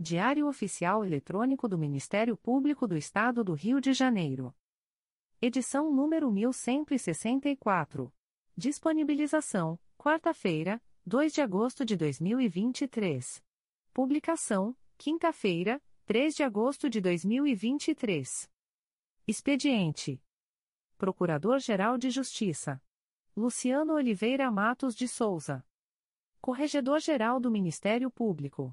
Diário Oficial Eletrônico do Ministério Público do Estado do Rio de Janeiro. Edição número 1164. Disponibilização: quarta-feira, 2 de agosto de 2023. Publicação: quinta-feira, 3 de agosto de 2023. Expediente: Procurador-Geral de Justiça Luciano Oliveira Matos de Souza. Corregedor-Geral do Ministério Público.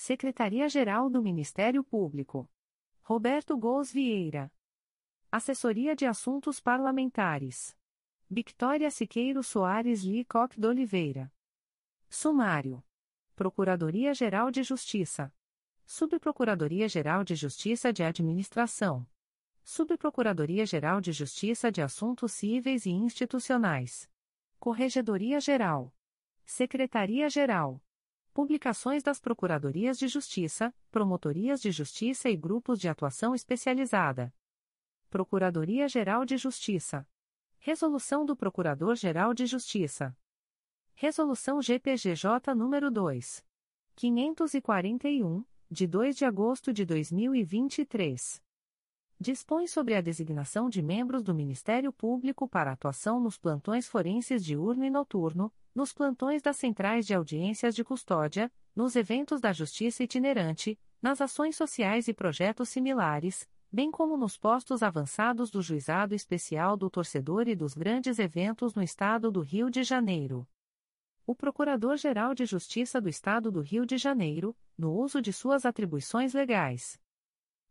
Secretaria-Geral do Ministério Público. Roberto Gous Vieira. Assessoria de Assuntos Parlamentares. Victoria Siqueiro Soares Licoque de Oliveira. Sumário. Procuradoria-Geral de Justiça. Subprocuradoria-Geral de Justiça de Administração. Subprocuradoria-Geral de Justiça de Assuntos Cíveis e Institucionais. Corregedoria-Geral. Secretaria-Geral. Publicações das Procuradorias de Justiça, Promotorias de Justiça e Grupos de Atuação Especializada. Procuradoria-Geral de Justiça. Resolução do Procurador-Geral de Justiça. Resolução GPGJ nº 2. 541, de 2 de agosto de 2023. Dispõe sobre a designação de membros do Ministério Público para atuação nos plantões forenses diurno e noturno, nos plantões das centrais de audiências de custódia, nos eventos da Justiça itinerante, nas ações sociais e projetos similares, bem como nos postos avançados do Juizado Especial do Torcedor e dos grandes eventos no Estado do Rio de Janeiro. O Procurador-Geral de Justiça do Estado do Rio de Janeiro, no uso de suas atribuições legais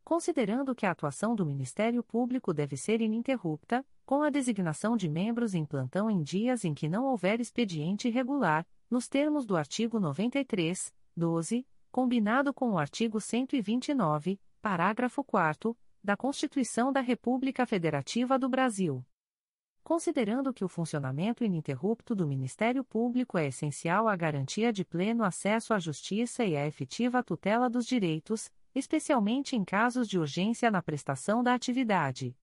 considerando que a atuação do Ministério Público deve ser ininterrupta, com a designação de membros em plantão em dias em que não houver expediente irregular, nos termos do artigo 93, 12, combinado com o artigo 129, parágrafo 4 da Constituição da República Federativa do Brasil. Considerando que o funcionamento ininterrupto do Ministério Público é essencial à garantia de pleno acesso à justiça e à efetiva tutela dos direitos, especialmente em casos de urgência na prestação da atividade.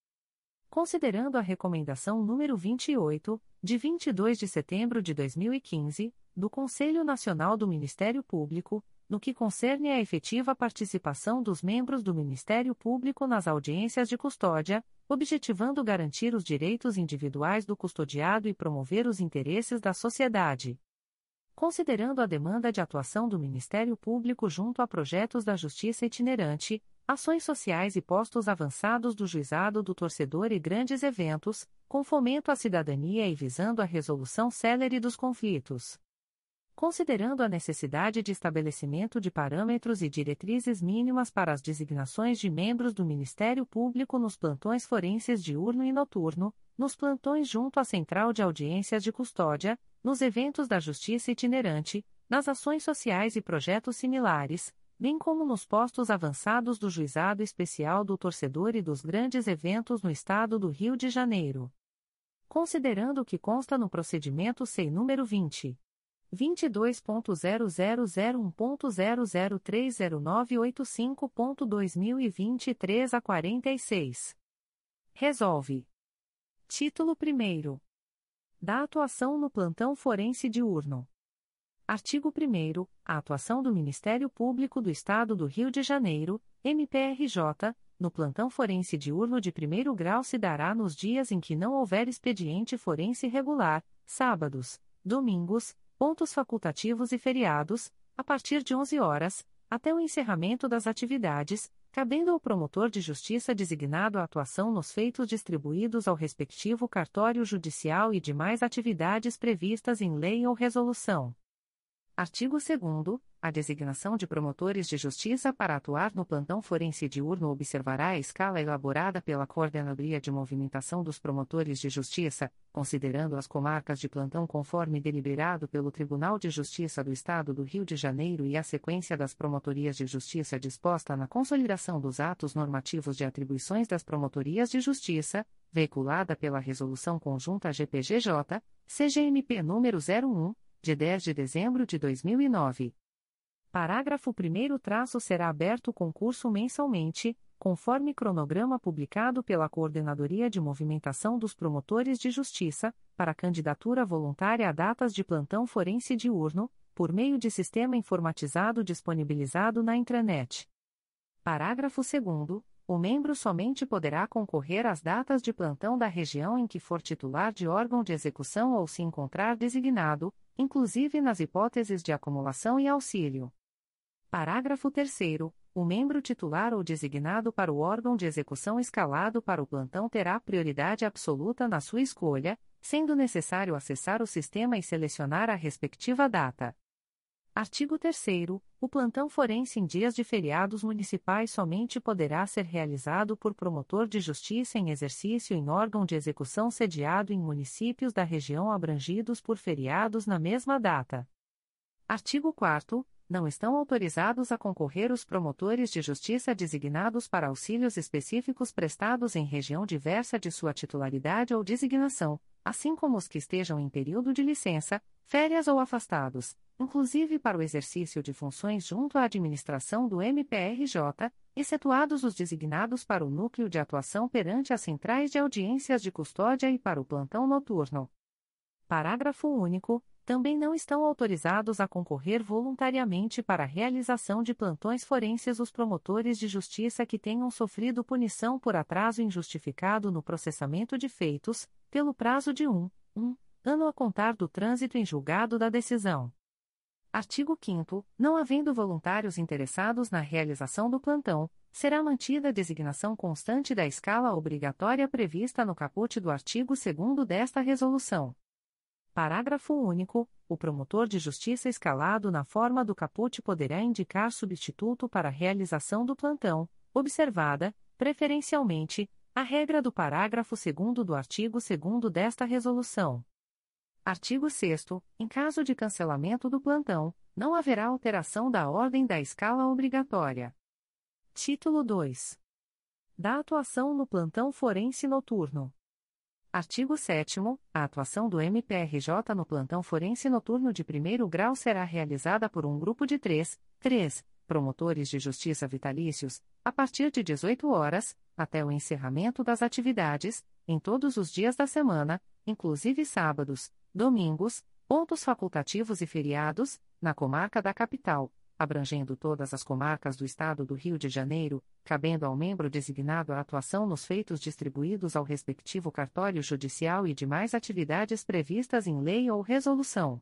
Considerando a recomendação número 28, de 22 de setembro de 2015, do Conselho Nacional do Ministério Público, no que concerne à efetiva participação dos membros do Ministério Público nas audiências de custódia, objetivando garantir os direitos individuais do custodiado e promover os interesses da sociedade considerando a demanda de atuação do Ministério Público junto a projetos da Justiça itinerante, ações sociais e postos avançados do Juizado do Torcedor e grandes eventos, com fomento à cidadania e visando a resolução célere dos conflitos. Considerando a necessidade de estabelecimento de parâmetros e diretrizes mínimas para as designações de membros do Ministério Público nos plantões forenses diurno e noturno, nos plantões junto à Central de Audiências de Custódia, nos eventos da Justiça itinerante, nas ações sociais e projetos similares, bem como nos postos avançados do Juizado Especial do Torcedor e dos grandes eventos no Estado do Rio de Janeiro. Considerando o que consta no procedimento SEI número 20. 22.0001.0030985.2023 a 46. Resolve. Título 1. Da atuação no plantão forense diurno. Artigo 1. A atuação do Ministério Público do Estado do Rio de Janeiro, MPRJ, no plantão forense diurno de primeiro grau se dará nos dias em que não houver expediente forense regular, sábados, domingos, pontos facultativos e feriados, a partir de 11 horas, até o encerramento das atividades, cabendo ao promotor de justiça designado a atuação nos feitos distribuídos ao respectivo cartório judicial e demais atividades previstas em lei ou resolução. Artigo 2 a designação de promotores de justiça para atuar no plantão forense diurno observará a escala elaborada pela Coordenadoria de Movimentação dos Promotores de Justiça, considerando as comarcas de plantão conforme deliberado pelo Tribunal de Justiça do Estado do Rio de Janeiro e a sequência das promotorias de justiça disposta na consolidação dos atos normativos de atribuições das promotorias de justiça, veiculada pela Resolução Conjunta GPGJ, CGMP número 01 de 10 de dezembro de 2009. Parágrafo 1 traço será aberto concurso mensalmente, conforme cronograma publicado pela Coordenadoria de Movimentação dos Promotores de Justiça, para candidatura voluntária a datas de plantão forense diurno, por meio de sistema informatizado disponibilizado na intranet. Parágrafo 2 o membro somente poderá concorrer às datas de plantão da região em que for titular de órgão de execução ou se encontrar designado, inclusive nas hipóteses de acumulação e auxílio. Parágrafo 3. O membro titular ou designado para o órgão de execução escalado para o plantão terá prioridade absoluta na sua escolha, sendo necessário acessar o sistema e selecionar a respectiva data. Artigo 3. O plantão forense em dias de feriados municipais somente poderá ser realizado por promotor de justiça em exercício em órgão de execução sediado em municípios da região abrangidos por feriados na mesma data. Artigo 4. Não estão autorizados a concorrer os promotores de justiça designados para auxílios específicos prestados em região diversa de sua titularidade ou designação, assim como os que estejam em período de licença, férias ou afastados inclusive para o exercício de funções junto à administração do MPRJ, excetuados os designados para o núcleo de atuação perante as centrais de audiências de custódia e para o plantão noturno. Parágrafo único. Também não estão autorizados a concorrer voluntariamente para a realização de plantões forenses os promotores de justiça que tenham sofrido punição por atraso injustificado no processamento de feitos, pelo prazo de um, um ano a contar do trânsito em julgado da decisão. Artigo 5 Não havendo voluntários interessados na realização do plantão, será mantida a designação constante da escala obrigatória prevista no caput do artigo 2 desta resolução. Parágrafo único. O promotor de justiça escalado na forma do caput poderá indicar substituto para a realização do plantão, observada, preferencialmente, a regra do parágrafo 2 do artigo 2 desta resolução. Artigo 6 Em caso de cancelamento do plantão, não haverá alteração da ordem da escala obrigatória. Título 2. Da atuação no plantão forense noturno. Artigo 7 A atuação do MPRJ no plantão forense noturno de primeiro grau será realizada por um grupo de três, três promotores de justiça vitalícios, a partir de 18 horas, até o encerramento das atividades, em todos os dias da semana, inclusive sábados, domingos, pontos facultativos e feriados, na comarca da capital, abrangendo todas as comarcas do Estado do Rio de Janeiro, cabendo ao membro designado a atuação nos feitos distribuídos ao respectivo cartório judicial e demais atividades previstas em lei ou resolução.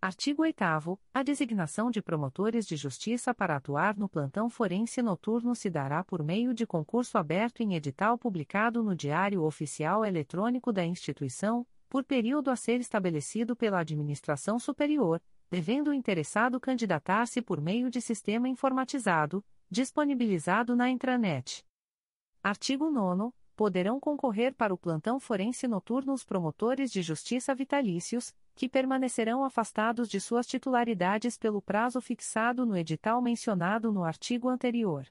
Artigo 8 A designação de promotores de justiça para atuar no plantão forense noturno se dará por meio de concurso aberto em edital publicado no Diário Oficial Eletrônico da instituição, por período a ser estabelecido pela administração superior, devendo o interessado candidatar-se por meio de sistema informatizado, disponibilizado na intranet. Artigo 9 Poderão concorrer para o plantão forense noturno os promotores de justiça vitalícios, que permanecerão afastados de suas titularidades pelo prazo fixado no edital mencionado no artigo anterior.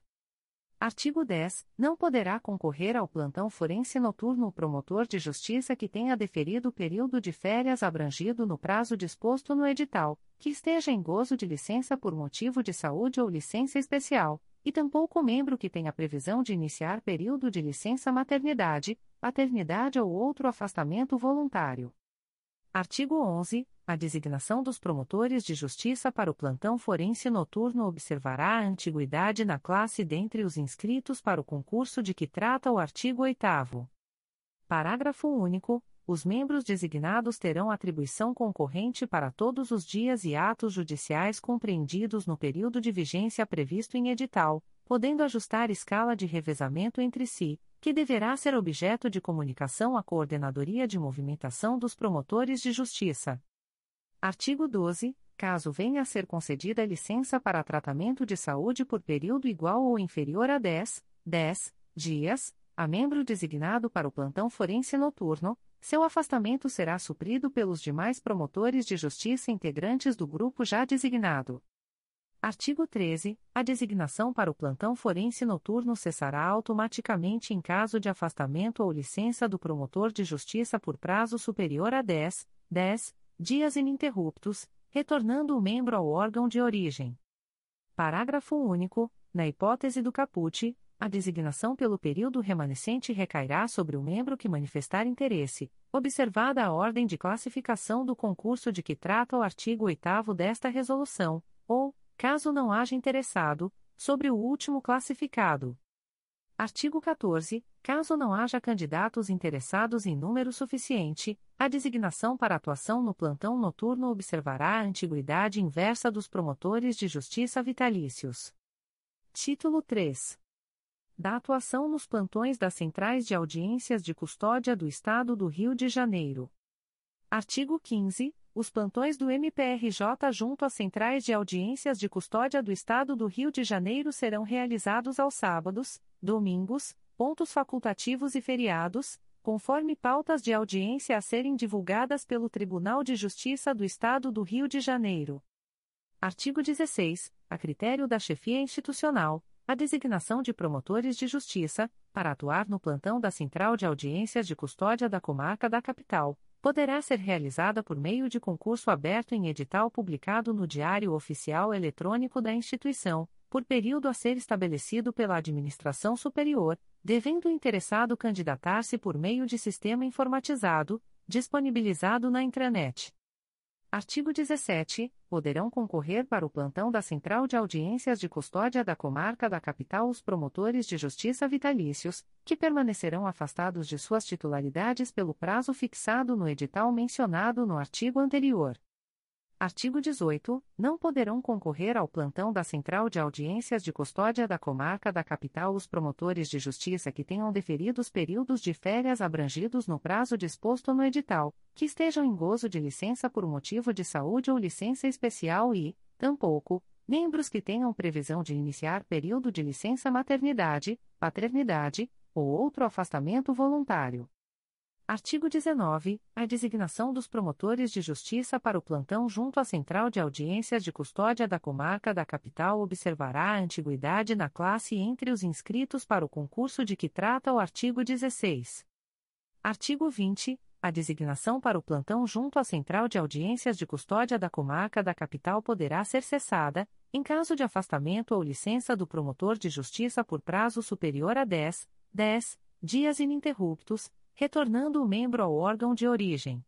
Artigo 10. Não poderá concorrer ao plantão forense noturno o promotor de justiça que tenha deferido o período de férias abrangido no prazo disposto no edital, que esteja em gozo de licença por motivo de saúde ou licença especial, e tampouco membro que tenha previsão de iniciar período de licença maternidade, paternidade ou outro afastamento voluntário. Artigo 11. A designação dos promotores de justiça para o plantão forense noturno observará a antiguidade na classe dentre os inscritos para o concurso de que trata o artigo 8 Parágrafo único. Os membros designados terão atribuição concorrente para todos os dias e atos judiciais compreendidos no período de vigência previsto em edital, podendo ajustar escala de revezamento entre si, que deverá ser objeto de comunicação à Coordenadoria de Movimentação dos Promotores de Justiça. Artigo 12. Caso venha a ser concedida licença para tratamento de saúde por período igual ou inferior a 10, 10 dias, a membro designado para o plantão forense noturno, seu afastamento será suprido pelos demais promotores de justiça integrantes do grupo já designado. Artigo 13. A designação para o plantão forense noturno cessará automaticamente em caso de afastamento ou licença do promotor de justiça por prazo superior a 10, 10 dias ininterruptos, retornando o membro ao órgão de origem. Parágrafo único. Na hipótese do caput, a designação pelo período remanescente recairá sobre o membro que manifestar interesse, observada a ordem de classificação do concurso de que trata o artigo 8 desta resolução, ou, caso não haja interessado, sobre o último classificado. Artigo 14. Caso não haja candidatos interessados em número suficiente, a designação para atuação no plantão noturno observará a antiguidade inversa dos promotores de justiça vitalícios. Título 3. Da atuação nos plantões das Centrais de Audiências de Custódia do Estado do Rio de Janeiro. Artigo 15. Os plantões do MPRJ junto às centrais de audiências de custódia do Estado do Rio de Janeiro serão realizados aos sábados, domingos, pontos facultativos e feriados, conforme pautas de audiência a serem divulgadas pelo Tribunal de Justiça do Estado do Rio de Janeiro. Artigo 16. A critério da chefia institucional, a designação de promotores de justiça, para atuar no plantão da Central de Audiências de Custódia da Comarca da Capital poderá ser realizada por meio de concurso aberto em edital publicado no Diário Oficial Eletrônico da instituição, por período a ser estabelecido pela administração superior, devendo o interessado candidatar-se por meio de sistema informatizado, disponibilizado na intranet. Artigo 17. Poderão concorrer para o plantão da Central de Audiências de Custódia da Comarca da Capital os promotores de justiça vitalícios, que permanecerão afastados de suas titularidades pelo prazo fixado no edital mencionado no artigo anterior. Artigo 18. Não poderão concorrer ao plantão da Central de Audiências de Custódia da Comarca da Capital os promotores de justiça que tenham deferido os períodos de férias abrangidos no prazo disposto no edital, que estejam em gozo de licença por motivo de saúde ou licença especial e, tampouco, membros que tenham previsão de iniciar período de licença maternidade, paternidade ou outro afastamento voluntário. Artigo 19. A designação dos promotores de justiça para o plantão junto à Central de Audiências de Custódia da Comarca da Capital observará a antiguidade na classe entre os inscritos para o concurso de que trata o artigo 16. Artigo 20. A designação para o plantão junto à Central de Audiências de Custódia da Comarca da Capital poderá ser cessada, em caso de afastamento ou licença do promotor de justiça por prazo superior a 10, 10 dias ininterruptos retornando o membro ao órgão de origem.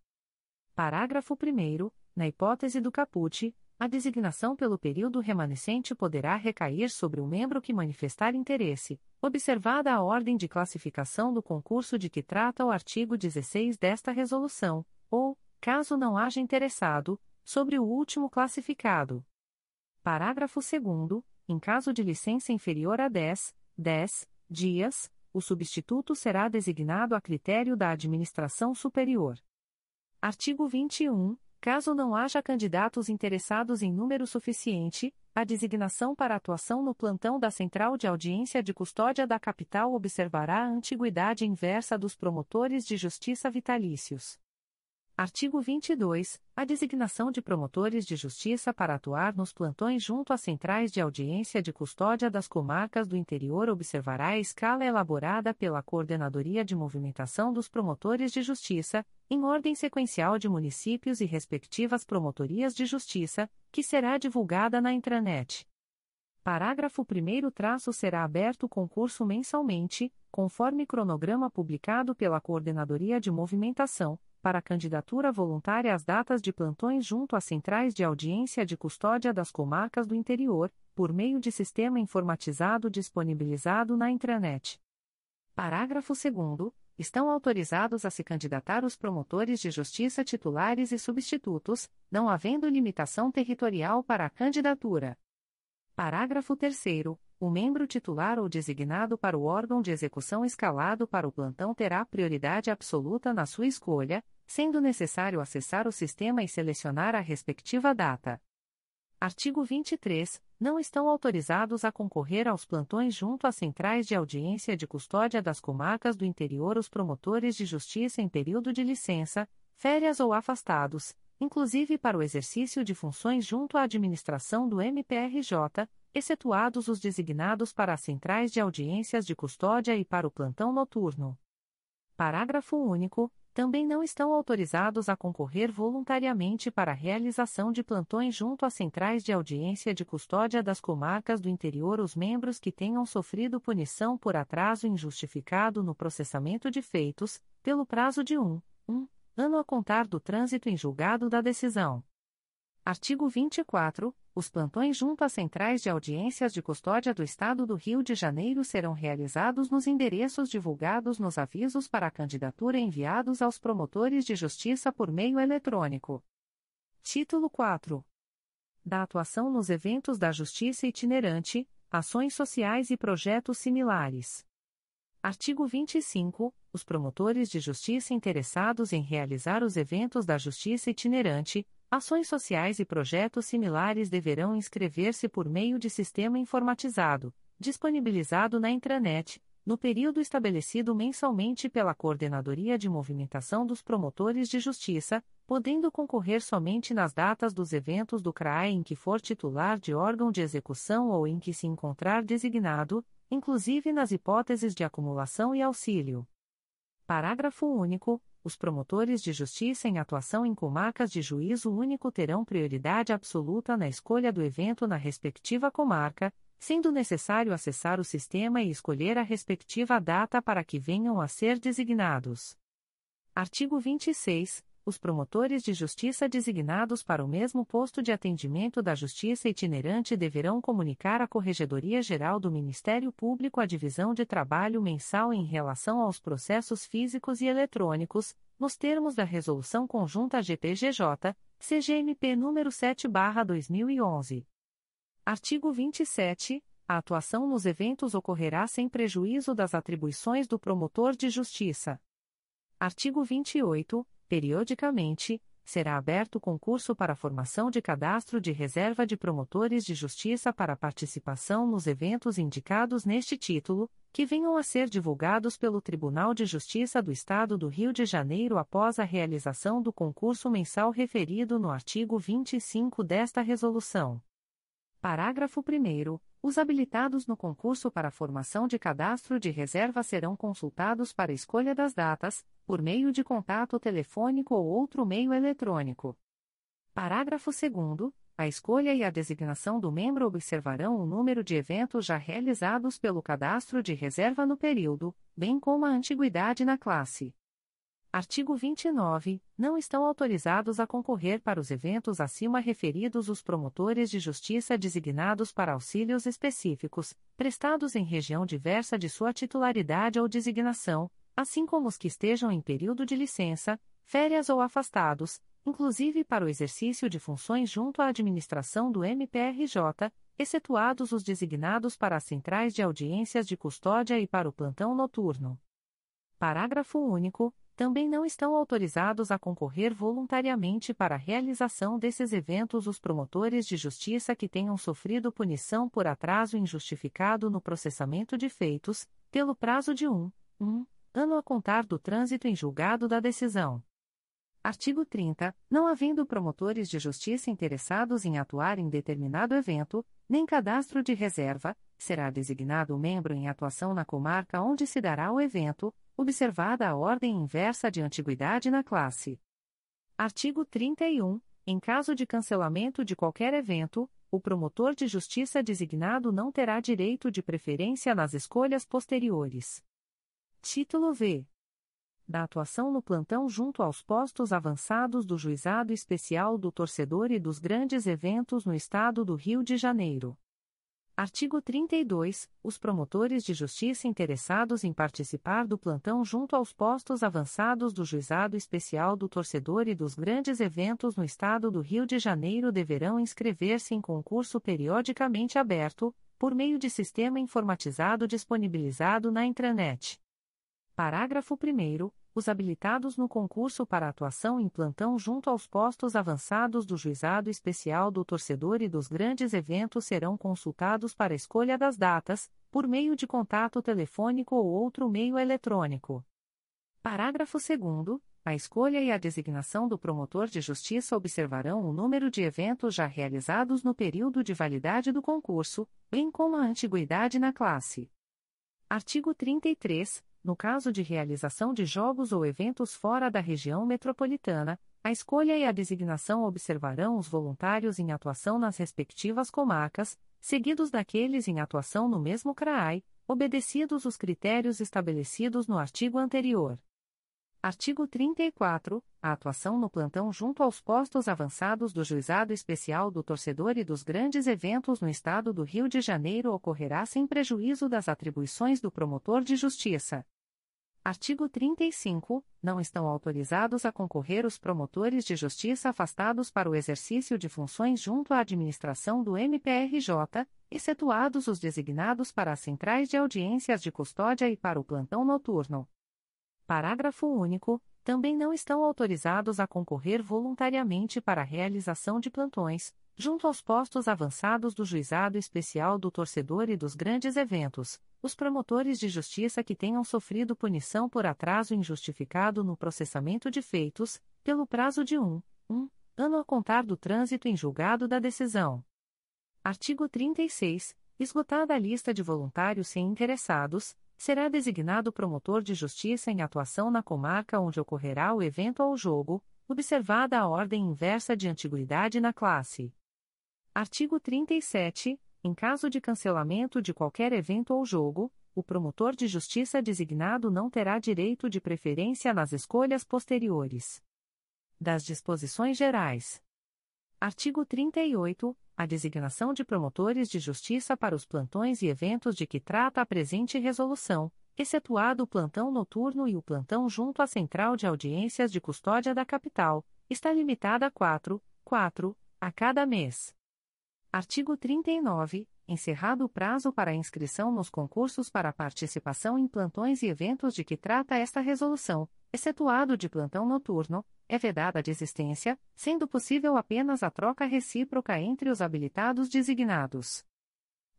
Parágrafo 1. Na hipótese do caput, a designação pelo período remanescente poderá recair sobre o membro que manifestar interesse, observada a ordem de classificação do concurso de que trata o artigo 16 desta resolução, ou, caso não haja interessado, sobre o último classificado. Parágrafo 2. Em caso de licença inferior a 10, 10 dias, o substituto será designado a critério da administração superior. Artigo 21. Caso não haja candidatos interessados em número suficiente, a designação para atuação no plantão da Central de Audiência de Custódia da Capital observará a antiguidade inversa dos promotores de justiça vitalícios. Artigo 22. A designação de promotores de justiça para atuar nos plantões junto às centrais de audiência de custódia das comarcas do interior observará a escala elaborada pela Coordenadoria de Movimentação dos Promotores de Justiça, em ordem sequencial de municípios e respectivas promotorias de justiça, que será divulgada na intranet. Parágrafo 1 traço será aberto concurso mensalmente, conforme cronograma publicado pela Coordenadoria de Movimentação, para candidatura voluntária às datas de plantões junto às centrais de audiência de custódia das comarcas do interior, por meio de sistema informatizado disponibilizado na intranet. Parágrafo 2 Estão autorizados a se candidatar os promotores de justiça titulares e substitutos, não havendo limitação territorial para a candidatura. Parágrafo 3 O membro titular ou designado para o órgão de execução escalado para o plantão terá prioridade absoluta na sua escolha, sendo necessário acessar o sistema e selecionar a respectiva data. Artigo 23. Não estão autorizados a concorrer aos plantões junto às centrais de audiência de custódia das comarcas do interior os promotores de justiça em período de licença, férias ou afastados, inclusive para o exercício de funções junto à administração do MPRJ, excetuados os designados para as centrais de audiências de custódia e para o plantão noturno. Parágrafo único. Também não estão autorizados a concorrer voluntariamente para a realização de plantões junto às centrais de audiência de custódia das comarcas do interior os membros que tenham sofrido punição por atraso injustificado no processamento de feitos, pelo prazo de um, um ano a contar do trânsito em julgado da decisão. Artigo 24. Os plantões junto às centrais de audiências de custódia do Estado do Rio de Janeiro serão realizados nos endereços divulgados nos avisos para a candidatura enviados aos promotores de justiça por meio eletrônico. Título 4. Da atuação nos eventos da Justiça itinerante, ações sociais e projetos similares. Artigo 25. Os promotores de justiça interessados em realizar os eventos da Justiça itinerante, ações sociais e projetos similares deverão inscrever-se por meio de sistema informatizado, disponibilizado na intranet, no período estabelecido mensalmente pela Coordenadoria de Movimentação dos Promotores de Justiça, podendo concorrer somente nas datas dos eventos do CRAE em que for titular de órgão de execução ou em que se encontrar designado, inclusive nas hipóteses de acumulação e auxílio. Parágrafo único. Os promotores de justiça em atuação em comarcas de juízo único terão prioridade absoluta na escolha do evento na respectiva comarca, sendo necessário acessar o sistema e escolher a respectiva data para que venham a ser designados. Artigo 26 os promotores de justiça designados para o mesmo posto de atendimento da Justiça itinerante deverão comunicar à Corregedoria Geral do Ministério Público a divisão de trabalho mensal em relação aos processos físicos e eletrônicos, nos termos da Resolução Conjunta GPGJ, CGMP nº 7/2011. Artigo 27. A atuação nos eventos ocorrerá sem prejuízo das atribuições do promotor de justiça. Artigo 28 periodicamente, será aberto concurso para formação de cadastro de reserva de promotores de justiça para participação nos eventos indicados neste título, que venham a ser divulgados pelo Tribunal de Justiça do Estado do Rio de Janeiro após a realização do concurso mensal referido no artigo 25 desta Resolução. Parágrafo 1. Os habilitados no concurso para formação de cadastro de reserva serão consultados para escolha das datas, por meio de contato telefônico ou outro meio eletrônico. Parágrafo 2. A escolha e a designação do membro observarão o número de eventos já realizados pelo cadastro de reserva no período, bem como a antiguidade na classe. Artigo 29. Não estão autorizados a concorrer para os eventos acima referidos os promotores de justiça designados para auxílios específicos, prestados em região diversa de sua titularidade ou designação, assim como os que estejam em período de licença, férias ou afastados, inclusive para o exercício de funções junto à administração do MPRJ, excetuados os designados para as centrais de audiências de custódia e para o plantão noturno. Parágrafo único também não estão autorizados a concorrer voluntariamente para a realização desses eventos os promotores de justiça que tenham sofrido punição por atraso injustificado no processamento de feitos, pelo prazo de um, um ano a contar do trânsito em julgado da decisão. Artigo 30. Não havendo promotores de justiça interessados em atuar em determinado evento, nem cadastro de reserva, será designado o membro em atuação na comarca onde se dará o evento, observada a ordem inversa de antiguidade na classe. Artigo 31. Em caso de cancelamento de qualquer evento, o promotor de justiça designado não terá direito de preferência nas escolhas posteriores. Título V. Da atuação no plantão junto aos postos avançados do Juizado Especial do Torcedor e dos Grandes Eventos no Estado do Rio de Janeiro. Artigo 32. Os promotores de justiça interessados em participar do plantão junto aos postos avançados do Juizado Especial do Torcedor e dos grandes eventos no Estado do Rio de Janeiro deverão inscrever-se em concurso periodicamente aberto, por meio de sistema informatizado disponibilizado na intranet. Parágrafo 1 os habilitados no concurso para atuação em plantão junto aos postos avançados do Juizado Especial do Torcedor e dos grandes eventos serão consultados para escolha das datas, por meio de contato telefônico ou outro meio eletrônico. Parágrafo 2 a escolha e a designação do promotor de justiça observarão o número de eventos já realizados no período de validade do concurso, bem como a antiguidade na classe. Artigo 33 no caso de realização de jogos ou eventos fora da região metropolitana, a escolha e a designação observarão os voluntários em atuação nas respectivas comarcas, seguidos daqueles em atuação no mesmo CRAI, obedecidos os critérios estabelecidos no artigo anterior. Artigo 34. A atuação no plantão junto aos postos avançados do Juizado Especial do Torcedor e dos grandes eventos no Estado do Rio de Janeiro ocorrerá sem prejuízo das atribuições do promotor de justiça. Artigo 35. Não estão autorizados a concorrer os promotores de justiça afastados para o exercício de funções junto à administração do MPRJ, excetuados os designados para as centrais de audiências de custódia e para o plantão noturno. Parágrafo único. Também não estão autorizados a concorrer voluntariamente para a realização de plantões, junto aos postos avançados do Juizado Especial do Torcedor e dos grandes eventos, os promotores de justiça que tenham sofrido punição por atraso injustificado no processamento de feitos, pelo prazo de um, um ano a contar do trânsito em julgado da decisão. Artigo 36. Esgotada a lista de voluntários sem interessados, será designado promotor de justiça em atuação na comarca onde ocorrerá o evento ou jogo, observada a ordem inversa de antiguidade na classe. Artigo 37. Em caso de cancelamento de qualquer evento ou jogo, o promotor de justiça designado não terá direito de preferência nas escolhas posteriores. Das disposições gerais. Artigo 38. A designação de promotores de justiça para os plantões e eventos de que trata a presente resolução, excetuado o plantão noturno e o plantão junto à Central de Audiências de Custódia da Capital, está limitada a quatro, quatro, a cada mês. Artigo 39. Encerrado o prazo para inscrição nos concursos para participação em plantões e eventos de que trata esta resolução, excetuado de plantão noturno, é vedada a desistência, sendo possível apenas a troca recíproca entre os habilitados designados.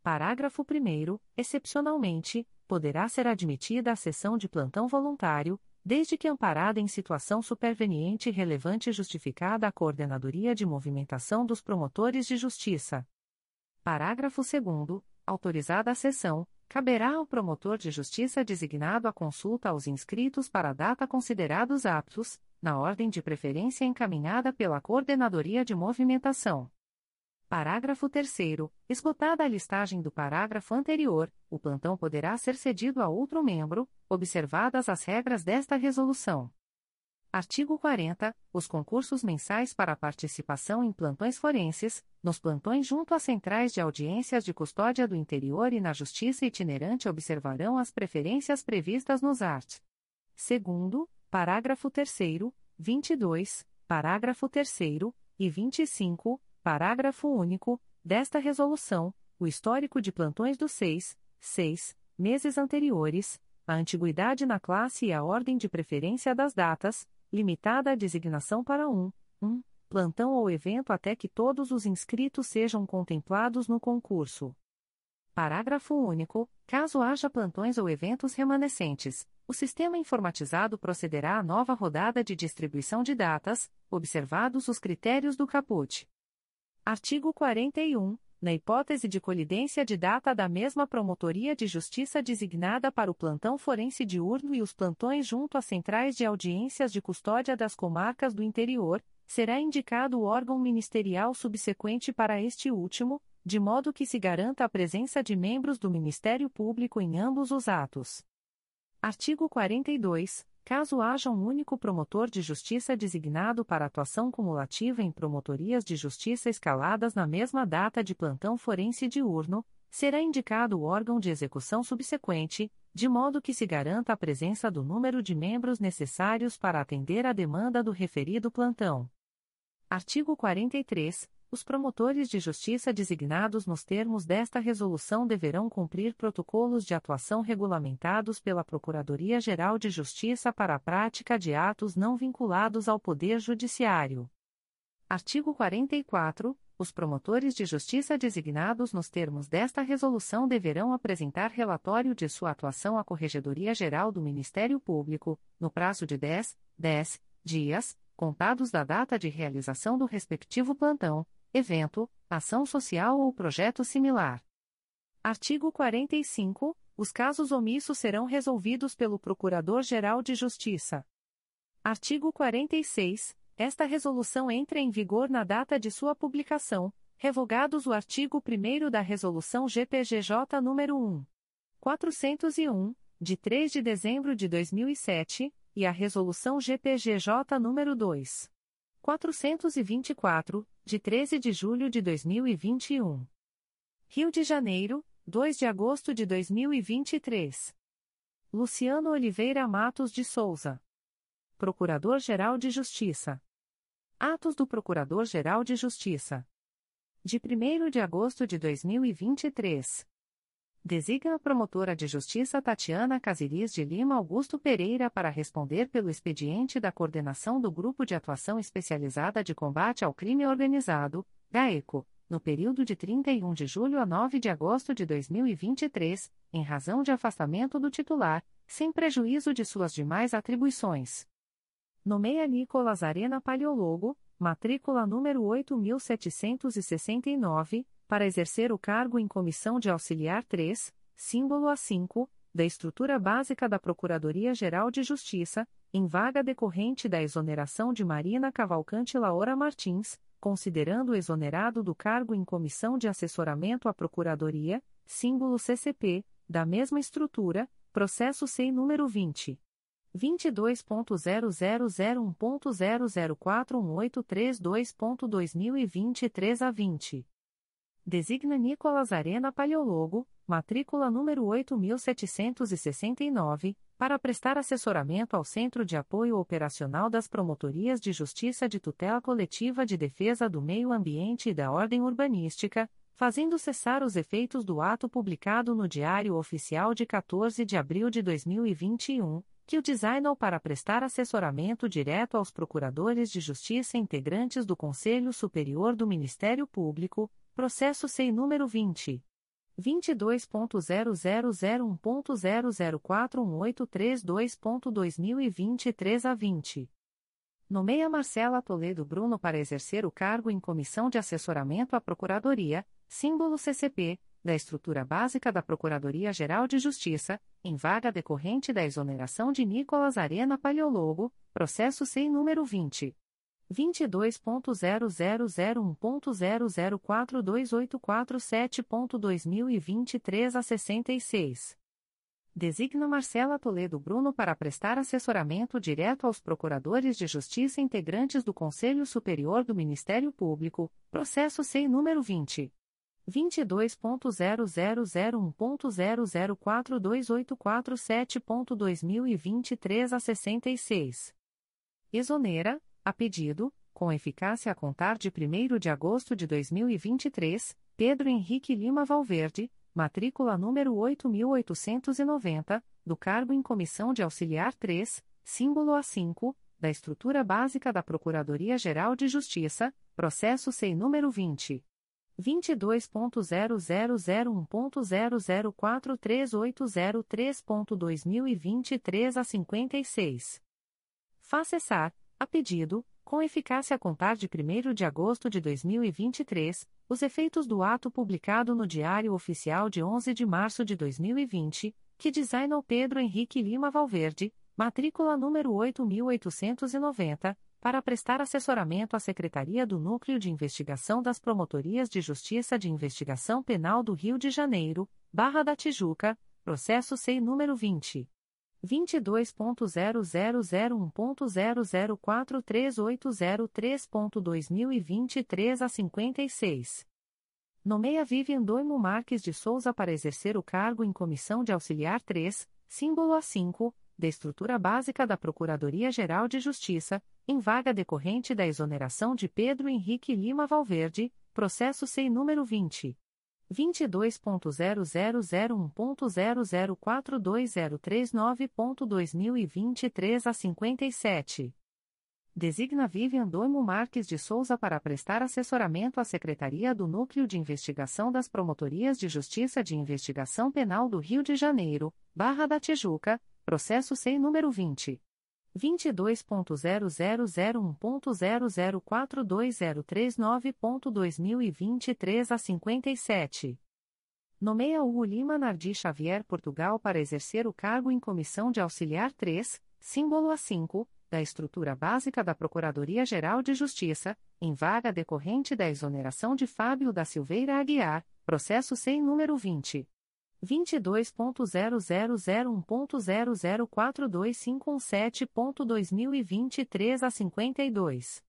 Parágrafo 1. Excepcionalmente, poderá ser admitida a sessão de plantão voluntário, desde que amparada em situação superveniente relevante justificada a Coordenadoria de Movimentação dos Promotores de Justiça. Parágrafo 2 Autorizada a sessão, caberá ao promotor de justiça designado a consulta aos inscritos para a data considerados aptos, na ordem de preferência encaminhada pela Coordenadoria de Movimentação. Parágrafo 3 Esgotada a listagem do parágrafo anterior, o plantão poderá ser cedido a outro membro, observadas as regras desta resolução. Artigo 40. Os concursos mensais para participação em plantões forenses, nos plantões junto às centrais de audiências de custódia do interior e na justiça itinerante observarão as preferências previstas nos art. Segundo, parágrafo 3 22, parágrafo 3 e 25, Parágrafo único. Desta resolução, o histórico de plantões dos seis, seis meses anteriores, a antiguidade na classe e a ordem de preferência das datas, limitada à designação para um, um plantão ou evento até que todos os inscritos sejam contemplados no concurso. Parágrafo único. Caso haja plantões ou eventos remanescentes, o sistema informatizado procederá à nova rodada de distribuição de datas, observados os critérios do caput. Artigo 41. Na hipótese de colidência de data da mesma Promotoria de Justiça designada para o plantão forense diurno e os plantões junto às centrais de audiências de custódia das comarcas do interior, será indicado o órgão ministerial subsequente para este último, de modo que se garanta a presença de membros do Ministério Público em ambos os atos. Artigo 42. Caso haja um único promotor de justiça designado para atuação cumulativa em promotorias de justiça escaladas na mesma data de plantão forense diurno, será indicado o órgão de execução subsequente, de modo que se garanta a presença do número de membros necessários para atender à demanda do referido plantão. Artigo 43. Os promotores de justiça designados nos termos desta resolução deverão cumprir protocolos de atuação regulamentados pela Procuradoria-Geral de Justiça para a prática de atos não vinculados ao Poder Judiciário. Artigo 44 os promotores de justiça designados nos termos desta resolução deverão apresentar relatório de sua atuação à Corregedoria Geral do Ministério Público, no prazo de 10, 10 dias, contados da data de realização do respectivo plantão, evento, ação social ou projeto similar. Artigo 45. Os casos omissos serão resolvidos pelo Procurador-Geral de Justiça. Artigo 46. Esta resolução entra em vigor na data de sua publicação, revogados o artigo 1 da Resolução GPGJ nº 1. 401, de 3 de dezembro de 2007, e a Resolução GPGJ nº 2. 424, de 13 de julho de 2021. Rio de Janeiro, 2 de agosto de 2023. Luciano Oliveira Matos de Souza. Procurador-Geral de Justiça. Atos do Procurador-Geral de Justiça. De 1 de agosto de 2023. Designa a promotora de justiça Tatiana Casiris de Lima Augusto Pereira para responder pelo expediente da coordenação do Grupo de Atuação Especializada de Combate ao Crime Organizado, GAECO, no período de 31 de julho a 9 de agosto de 2023, em razão de afastamento do titular, sem prejuízo de suas demais atribuições. Nomeia Nicolas Arena Paleologo, matrícula número 8769, para exercer o cargo em comissão de auxiliar 3, símbolo A5, da estrutura básica da Procuradoria-Geral de Justiça, em vaga decorrente da exoneração de Marina Cavalcante Laura Martins, considerando exonerado do cargo em comissão de assessoramento à Procuradoria, símbolo CCP, da mesma estrutura, processo SEI número 20. 22.0001.0041832.2023 a 20. Designa Nicolas Arena Paleologo, matrícula número 8769, para prestar assessoramento ao Centro de Apoio Operacional das Promotorias de Justiça de Tutela Coletiva de Defesa do Meio Ambiente e da Ordem Urbanística, fazendo cessar os efeitos do ato publicado no Diário Oficial de 14 de abril de 2021 que o designou para prestar assessoramento direto aos procuradores de justiça integrantes do Conselho Superior do Ministério Público, processo SEI número 20. 22.0001.0041832.2023 a 20. Nomeia Marcela Toledo Bruno para exercer o cargo em Comissão de Assessoramento à Procuradoria, símbolo CCP, da estrutura básica da Procuradoria-Geral de Justiça, em vaga decorrente da exoneração de Nicolas Arena Paleologo, processo sem número 20. 22.0001.0042847.2023 a 66. Designa Marcela Toledo Bruno para prestar assessoramento direto aos procuradores de justiça integrantes do Conselho Superior do Ministério Público, processo sem número 20. 22.0001.0042847.2023 a 66. Exonera, a pedido, com eficácia a contar de 1 de agosto de 2023, Pedro Henrique Lima Valverde, matrícula número 8890, do cargo em comissão de auxiliar 3, símbolo A5, da estrutura básica da Procuradoria-Geral de Justiça, processo SEI número 20. 22.0001.0043803.2023 a 56. Faz cessar, a pedido, com eficácia a contar de 1 de agosto de 2023, os efeitos do ato publicado no Diário Oficial de 11 de março de 2020, que designou Pedro Henrique Lima Valverde, matrícula número 8890, para prestar assessoramento à Secretaria do Núcleo de Investigação das Promotorias de Justiça de Investigação Penal do Rio de Janeiro, Barra da Tijuca, processo SEI número 20. 22.0001.0043803.2023 a 56. Nomeia Vivian Doimo Marques de Souza para exercer o cargo em Comissão de Auxiliar 3, símbolo A5, da estrutura básica da Procuradoria-Geral de Justiça, em vaga decorrente da exoneração de Pedro Henrique Lima Valverde, processo SEI número 20. 22.0001.0042039.2023 a 57. Designa Vivian Doimo Marques de Souza para prestar assessoramento à Secretaria do Núcleo de Investigação das Promotorias de Justiça de Investigação Penal do Rio de Janeiro, Barra da Tijuca, processo SEI número 20. 22.0001.0042039.2023 a 57. Nomeia Hugo Lima Nardi Xavier Portugal para exercer o cargo em Comissão de Auxiliar 3, símbolo A5, da estrutura básica da Procuradoria-Geral de Justiça, em vaga decorrente da exoneração de Fábio da Silveira Aguiar, processo sem número 20. 22.0001.0042517.2023 a 52.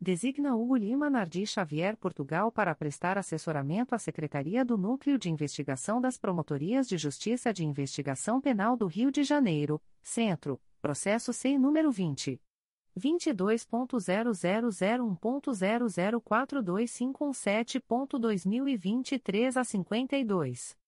Designa Hugo Lima Nardi Xavier Portugal para prestar assessoramento à Secretaria do Núcleo de Investigação das Promotorias de Justiça de Investigação Penal do Rio de Janeiro, Centro, processo sem número 20. 22.0001.0042517.2023 a 52.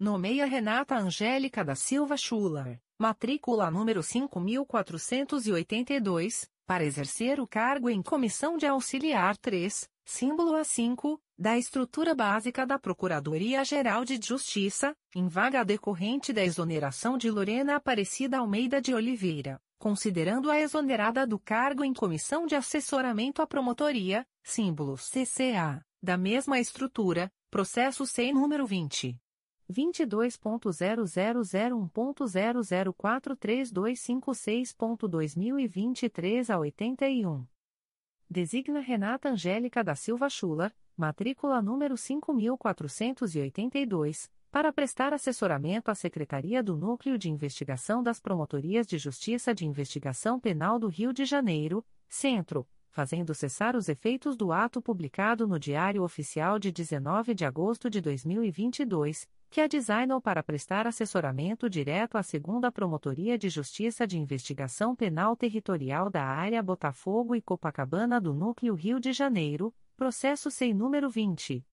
Nomeia Renata Angélica da Silva Schuller, matrícula número 5482, para exercer o cargo em Comissão de Auxiliar 3, símbolo A5, da estrutura básica da Procuradoria-Geral de Justiça, em vaga decorrente da exoneração de Lorena Aparecida Almeida de Oliveira, considerando a exonerada do cargo em Comissão de Assessoramento à Promotoria, símbolo CCA, da mesma estrutura, processo sem número 20. 22.0001.0043256.2023 a 81. Designa Renata Angélica da Silva Schuller, matrícula número 5482, para prestar assessoramento à Secretaria do Núcleo de Investigação das Promotorias de Justiça de Investigação Penal do Rio de Janeiro, Centro, fazendo cessar os efeitos do ato publicado no Diário Oficial de 19 de agosto de 2022 que é designou para prestar assessoramento direto à segunda Promotoria de Justiça de Investigação Penal Territorial da Área Botafogo e Copacabana do Núcleo Rio de Janeiro, processo sem número 20.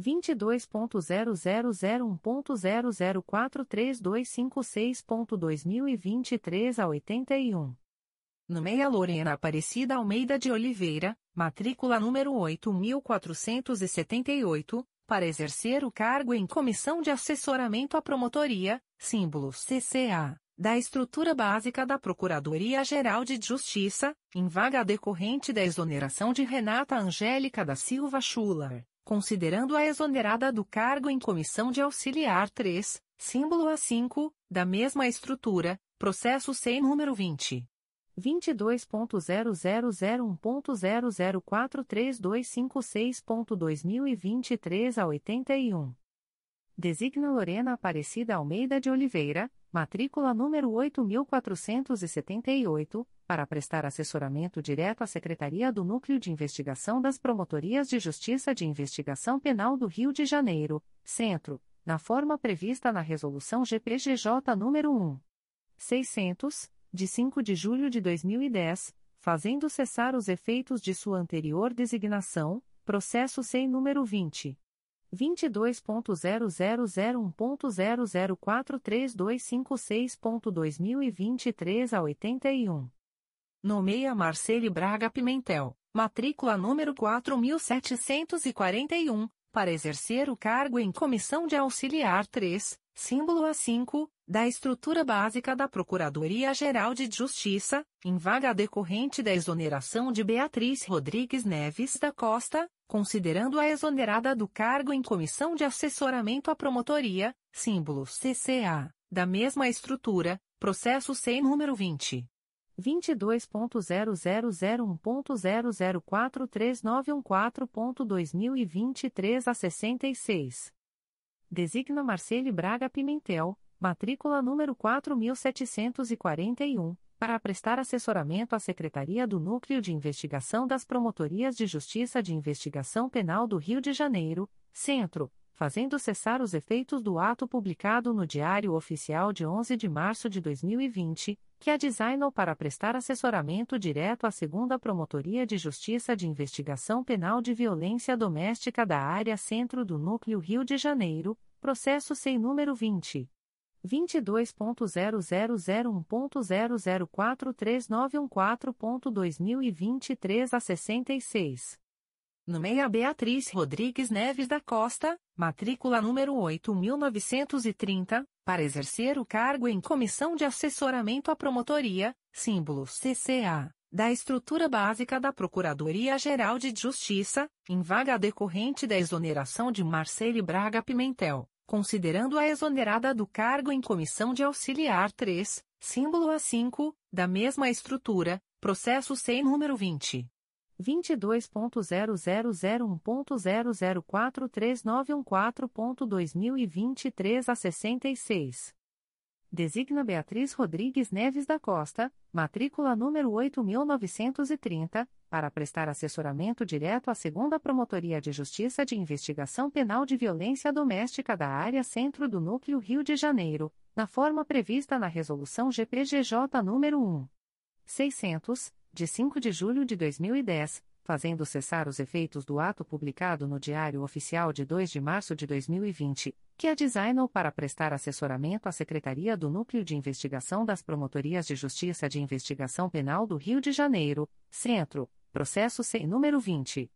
22.0001.0043256.2023 a 81. Nomeia Lorena Aparecida Almeida de Oliveira, matrícula número 8478, para exercer o cargo em Comissão de Assessoramento à Promotoria, símbolo CCA, da estrutura básica da Procuradoria-Geral de Justiça, em vaga decorrente da exoneração de Renata Angélica da Silva Schuller, considerando a exonerada do cargo em Comissão de Auxiliar 3, símbolo A5, da mesma estrutura, processo sem número 20. 22.0001.0043256.2023 a 81. Designa Lorena Aparecida Almeida de Oliveira, matrícula número 8478, para prestar assessoramento direto à Secretaria do Núcleo de Investigação das Promotorias de Justiça de Investigação Penal do Rio de Janeiro, Centro, na forma prevista na Resolução GPGJ nº 1. 600, de 5 de julho de 2010, fazendo cessar os efeitos de sua anterior designação, processo sem número 20. 22.0001.0043256.2023 a 81. Nomeia Marcele Braga Pimentel, matrícula número 4741, para exercer o cargo em Comissão de Auxiliar 3, símbolo A5, da estrutura básica da Procuradoria-Geral de Justiça, em vaga decorrente da exoneração de Beatriz Rodrigues Neves da Costa, considerando a exonerada do cargo em Comissão de Assessoramento à Promotoria, símbolo CCA, da mesma estrutura, processo sem número 20. 22.0001.0043914.2023 a 66. Designa Marcele Braga Pimentel, matrícula número 4741, para prestar assessoramento à Secretaria do Núcleo de Investigação das Promotorias de Justiça de Investigação Penal do Rio de Janeiro, Centro fazendo cessar os efeitos do ato publicado no Diário Oficial de 11 de março de 2020, que a designou para prestar assessoramento direto à segunda Promotoria de Justiça de Investigação Penal de Violência Doméstica da Área Centro do Núcleo Rio de Janeiro, processo sem número 20. 22.0001.0043914.2023 a 66. Nomeia Beatriz Rodrigues Neves da Costa, matrícula número 8930, para exercer o cargo em Comissão de Assessoramento à Promotoria, símbolo CCA, da estrutura básica da Procuradoria-Geral de Justiça, em vaga decorrente da exoneração de Marcele Braga Pimentel, considerando a exonerada do cargo em Comissão de Auxiliar 3, símbolo A5, da mesma estrutura, processo sem número 20. 22.0001.0043914.2023 a 66. Designa Beatriz Rodrigues Neves da Costa, matrícula número 8930, para prestar assessoramento direto à Segunda Promotoria de Justiça de Investigação Penal de Violência Doméstica da Área Centro do Núcleo Rio de Janeiro, na forma prevista na Resolução GPGJ nº 1. 600, de 5 de julho de 2010, fazendo cessar os efeitos do ato publicado no Diário Oficial de 2 de março de 2020, que a designou para prestar assessoramento à Secretaria do Núcleo de Investigação das Promotorias de Justiça de Investigação Penal do Rio de Janeiro, Centro, processo sem número 20.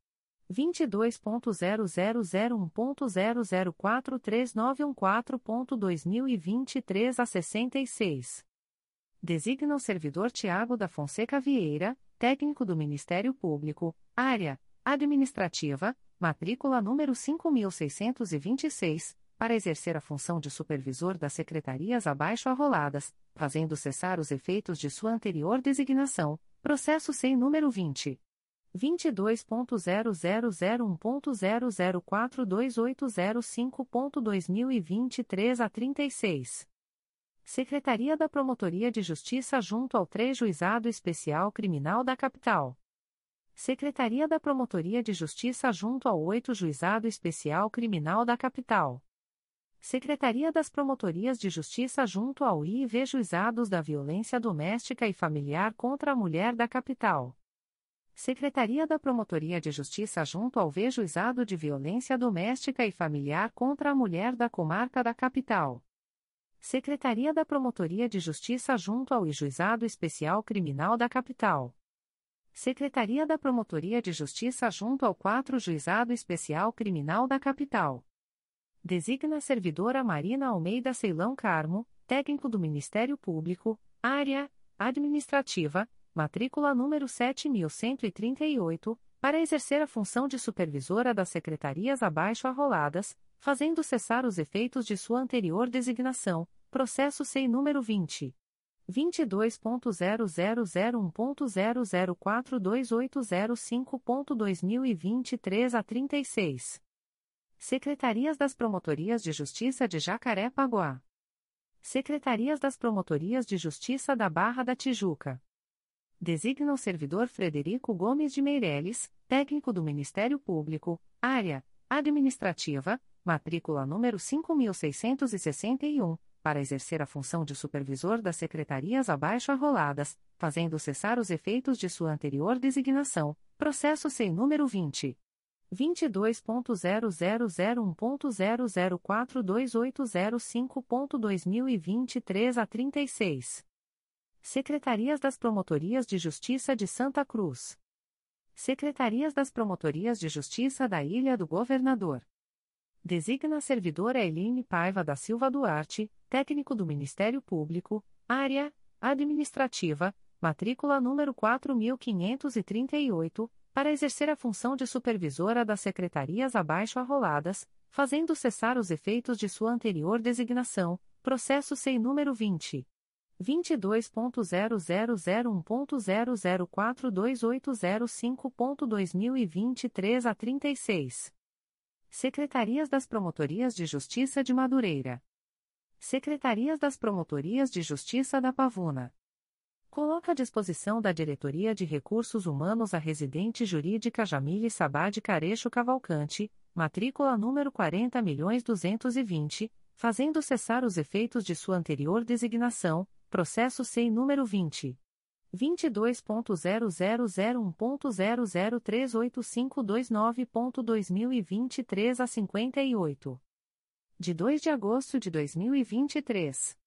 22.0001.0043914.2023 a 66. Designa o servidor Tiago da Fonseca Vieira, técnico do Ministério Público, área administrativa, matrícula número 5626, para exercer a função de supervisor das secretarias abaixo arroladas, fazendo cessar os efeitos de sua anterior designação, processo sem número 20. 22.0001.0042805.2023 a 36. Secretaria da Promotoria de Justiça junto ao 3 Juizado Especial Criminal da Capital. Secretaria da Promotoria de Justiça junto ao 8 Juizado Especial Criminal da Capital. Secretaria das Promotorias de Justiça junto ao IV Juizados da Violência Doméstica e Familiar contra a Mulher da Capital. Secretaria da Promotoria de Justiça junto ao V Juizado de Violência Doméstica e Familiar contra a Mulher da Comarca da Capital. Secretaria da Promotoria de Justiça junto ao Juizado Especial Criminal da Capital. Secretaria da Promotoria de Justiça junto ao 4 Juizado Especial Criminal da Capital. Designa servidora Marina Almeida Ceilão Carmo, técnico do Ministério Público, área administrativa, matrícula número 7138, para exercer a função de supervisora das secretarias abaixo arroladas, fazendo cessar os efeitos de sua anterior designação, processo sem número 20. 22.0001.0042805.2023 a 36. Secretarias das Promotorias de Justiça de Jacaré-Paguá. Secretarias das Promotorias de Justiça da Barra da Tijuca. Designa o servidor Frederico Gomes de Meireles, técnico do Ministério Público, área administrativa, matrícula número 5661, para exercer a função de supervisor das secretarias abaixo arroladas, fazendo cessar os efeitos de sua anterior designação, processo sem número 20. 22.0001.0042805.2023 a 36. Secretarias das Promotorias de Justiça de Santa Cruz. Secretarias das Promotorias de Justiça da Ilha do Governador. Designa a servidora Eline Paiva da Silva Duarte, técnico do Ministério Público, área administrativa, matrícula número 4538, para exercer a função de supervisora das secretarias abaixo arroladas, fazendo cessar os efeitos de sua anterior designação, processo sem número 20. 22.0001.0042805.2023 a 36. Secretarias das Promotorias de Justiça de Madureira. Secretarias das Promotorias de Justiça da Pavuna. Coloca à disposição da Diretoria de Recursos Humanos a residente jurídica Jamile Sabad Carecho Cavalcante, matrícula número 40.220, fazendo cessar os efeitos de sua anterior designação, processo SEI número 20. 22.0001.0038529.2023 a 58. De 2 de agosto de 2023.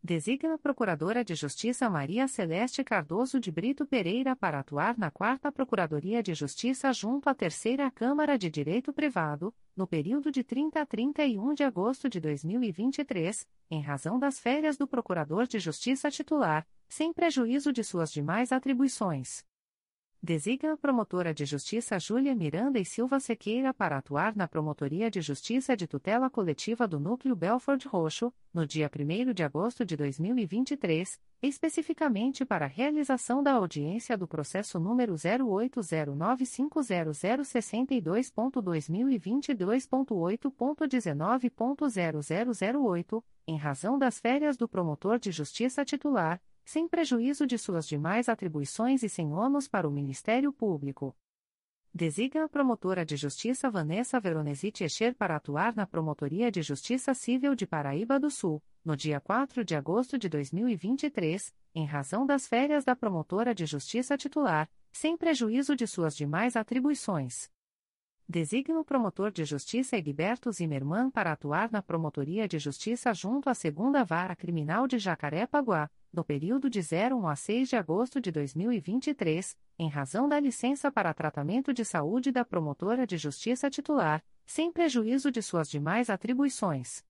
Designa a Procuradora de Justiça Maria Celeste Cardoso de Brito Pereira para atuar na 4 Procuradoria de Justiça junto à Terceira Câmara de Direito Privado, no período de 30 a 31 de agosto de 2023, em razão das férias do Procurador de Justiça titular, sem prejuízo de suas demais atribuições. Designa a promotora de justiça Júlia Miranda e Silva Sequeira para atuar na Promotoria de Justiça de Tutela Coletiva do Núcleo Belford Roxo, no dia 1 de agosto de 2023, especificamente para a realização da audiência do processo número 080950062.2022.8.19.0008, em razão das férias do promotor de justiça titular sem prejuízo de suas demais atribuições e sem ônus para o Ministério Público. Designa a promotora de justiça Vanessa Veronesi Teixeira para atuar na Promotoria de Justiça Civil de Paraíba do Sul, no dia 4 de agosto de 2023, em razão das férias da promotora de justiça titular, sem prejuízo de suas demais atribuições. Designa o promotor de justiça Egberto Zimmermann para atuar na Promotoria de Justiça junto à Segunda Vara Criminal de Jacaré-Paguá, no período de 01 a 6 de agosto de 2023, em razão da licença para tratamento de saúde da promotora de justiça titular, sem prejuízo de suas demais atribuições.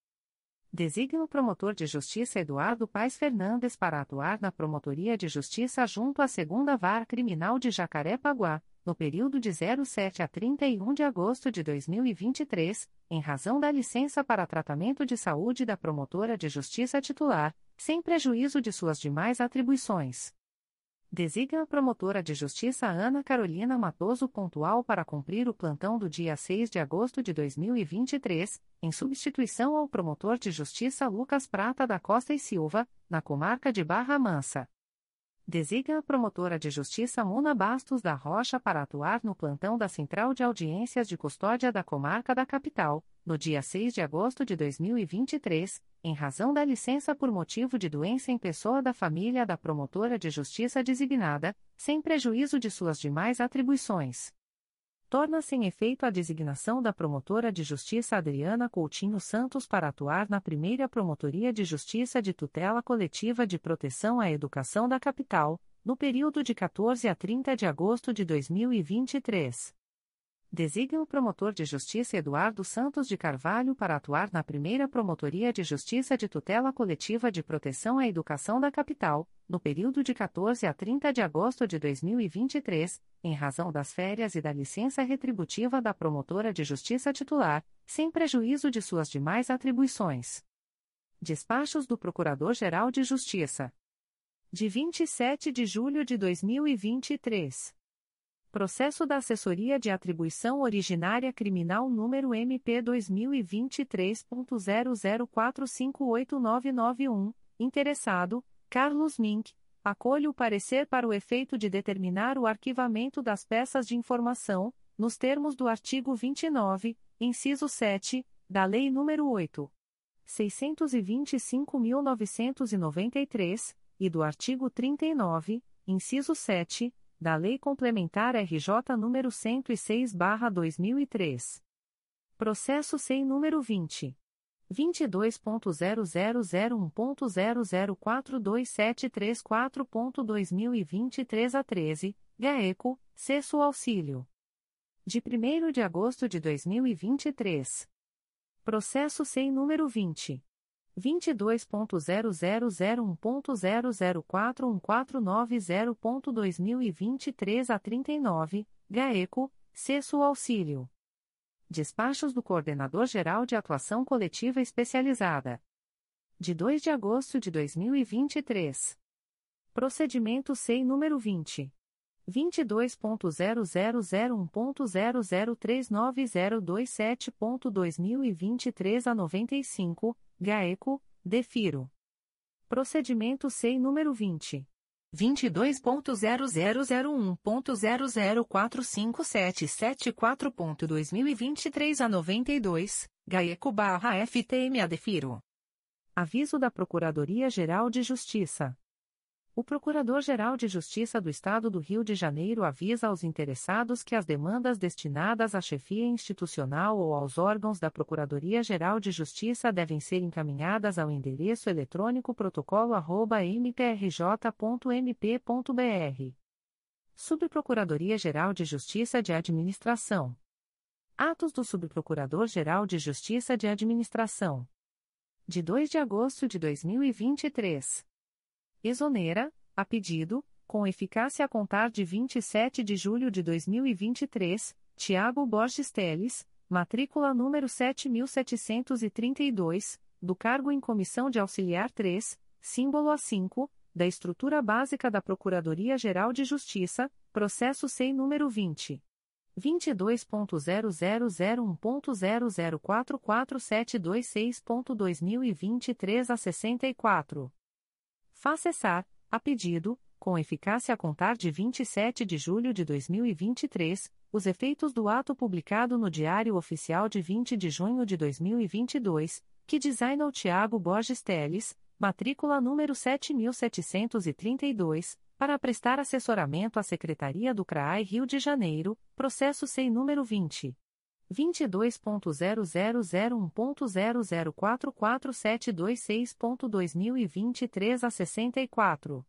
Designa o promotor de justiça Eduardo Paes Fernandes para atuar na Promotoria de Justiça junto à Segunda Vara Criminal de Jacaré-Paguá, no período de 07 a 31 de agosto de 2023, em razão da licença para tratamento de saúde da promotora de justiça titular, sem prejuízo de suas demais atribuições. Designa a promotora de justiça Ana Carolina Matoso Pontual para cumprir o plantão do dia 6 de agosto de 2023, em substituição ao promotor de justiça Lucas Prata da Costa e Silva, na comarca de Barra Mansa. Designa a promotora de justiça Mona Bastos da Rocha para atuar no plantão da Central de Audiências de Custódia da Comarca da Capital, no dia 6 de agosto de 2023, em razão da licença por motivo de doença em pessoa da família da promotora de justiça designada, sem prejuízo de suas demais atribuições torna-se em efeito a designação da promotora de justiça Adriana Coutinho Santos para atuar na primeira Promotoria de Justiça de Tutela Coletiva de Proteção à Educação da Capital, no período de 14 a 30 de agosto de 2023. Designa o promotor de justiça Eduardo Santos de Carvalho para atuar na primeira Promotoria de Justiça de Tutela Coletiva de Proteção à Educação da Capital, no período de 14 a 30 de agosto de 2023, em razão das férias e da licença retributiva da promotora de justiça titular, sem prejuízo de suas demais atribuições. Despachos do Procurador-Geral de Justiça. De 27 de julho de 2023. Processo da Assessoria de Atribuição Originária Criminal número MP 2023.00458991, interessado, Carlos Mink, acolho o parecer para o efeito de determinar o arquivamento das peças de informação, nos termos do artigo 29, inciso 7, da Lei nº 8. 625.993, e do artigo 39, inciso 7, da Lei Complementar RJ nº 106/2003. Processo SEI número 20 22.0001.0042734.2023 a 13, GAECO, Cesso Auxílio. De 1 de agosto de 2023. Processo SEI número 20 22.0001.0041490.2023 a 39, GAECO, Cesso Auxílio. Despachos do Coordenador-Geral de Atuação Coletiva Especializada. de 2 de agosto de 2023. Procedimento SEI número 20. 22.0001.0039027.2023 a 95, GAECO, DEFIRO. Procedimento SEI número 20. 22.0001.0045774.2023 a 92, GAECO barra FTM a DEFIRO. Aviso da Procuradoria-Geral de Justiça. O Procurador-Geral de Justiça do Estado do Rio de Janeiro avisa aos interessados que as demandas destinadas à chefia institucional ou aos órgãos da Procuradoria-Geral de Justiça devem ser encaminhadas ao endereço eletrônico protocolo@mprj.mp.br. Subprocuradoria-Geral de Justiça de Administração. Atos do Subprocurador-Geral de Justiça de Administração de 2 de agosto de 2023. Exonera, a pedido, com eficácia a contar de 27 de julho de 2023, Tiago Borges Teles, matrícula número 7732, do cargo em comissão de auxiliar 3, símbolo A5, da estrutura básica da Procuradoria-Geral de Justiça, processo SEI número 20. 22.0001.0044726.2023 a 64. Faz cessar, a pedido, com eficácia a contar de 27 de julho de 2023, os efeitos do ato publicado no Diário Oficial de 20 de junho de 2022, que designa o Tiago Borges Teles, matrícula número 7732, para prestar assessoramento à Secretaria do CRAI Rio de Janeiro, processo SEI número 20. 22.0001.0044726.2023 a 64.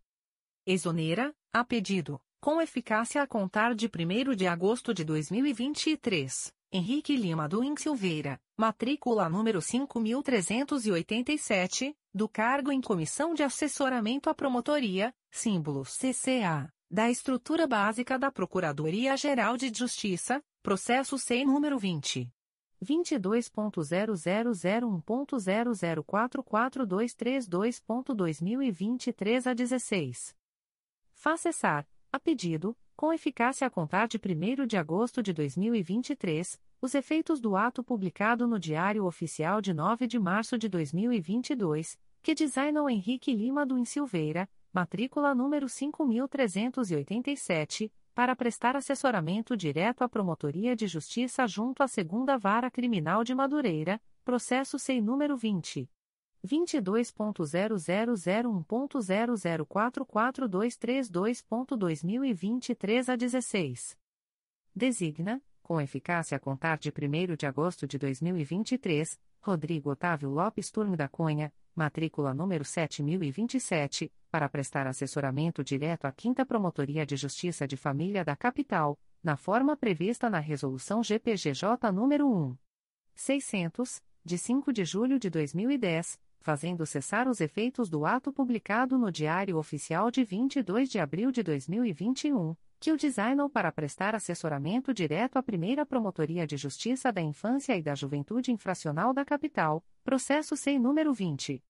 Exonera, a pedido, com eficácia a contar de 1 de agosto de 2023, Henrique Lima Duin Silveira, matrícula número 5387, do cargo em Comissão de Assessoramento à Promotoria, símbolo CCA, da Estrutura Básica da Procuradoria-Geral de Justiça, processo SEI número 20. 22.0001.0044232.2023 a 16. Faz cessar, a pedido, com eficácia a contar de 1 de agosto de 2023, os efeitos do ato publicado no Diário Oficial de 9 de março de 2022, que designam Henrique Lima do Silveira, matrícula número 5387, para prestar assessoramento direto à Promotoria de Justiça junto à Segunda Vara Criminal de Madureira, processo sem número 20. 22.0001.0044232.2023 a 16. Designa, com eficácia a contar de 1 de agosto de 2023, Rodrigo Otávio Lopes Turno da Cunha, matrícula número 7027, para prestar assessoramento direto à 5 Promotoria de Justiça de Família da Capital, na forma prevista na Resolução GPGJ nº 1. 600, de 5 de julho de 2010, fazendo cessar os efeitos do ato publicado no Diário Oficial de 22 de abril de 2021, que o designam para prestar assessoramento direto à primeira Promotoria de Justiça da Infância e da Juventude Infracional da Capital, processo sem número 20.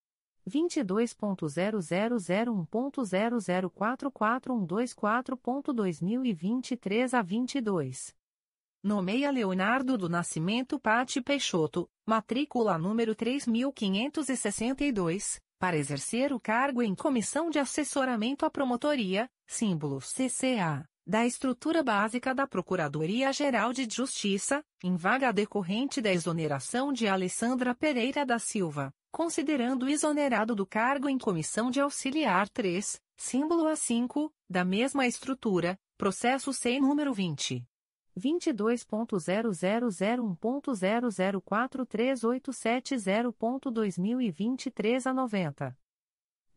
22.0001.0044124.2023 a 22. Nomeia Leonardo do Nascimento Patti Peixoto, matrícula número 3562, para exercer o cargo em Comissão de Assessoramento à Promotoria, símbolo CCA, da estrutura básica da Procuradoria-Geral de Justiça, em vaga decorrente da exoneração de Alessandra Pereira da Silva considerando exonerado do cargo em comissão de auxiliar 3, símbolo A5, da mesma estrutura, processo sem número 20. 22.0001.0043870.2023 a 90.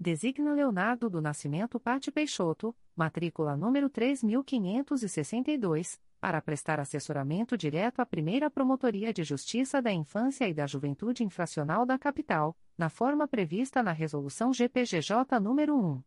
Designa Leonardo do Nascimento Patti Peixoto, matrícula número 3562, para prestar assessoramento direto à primeira Promotoria de Justiça da Infância e da Juventude Infracional da Capital, na forma prevista na Resolução GPGJ nº 1.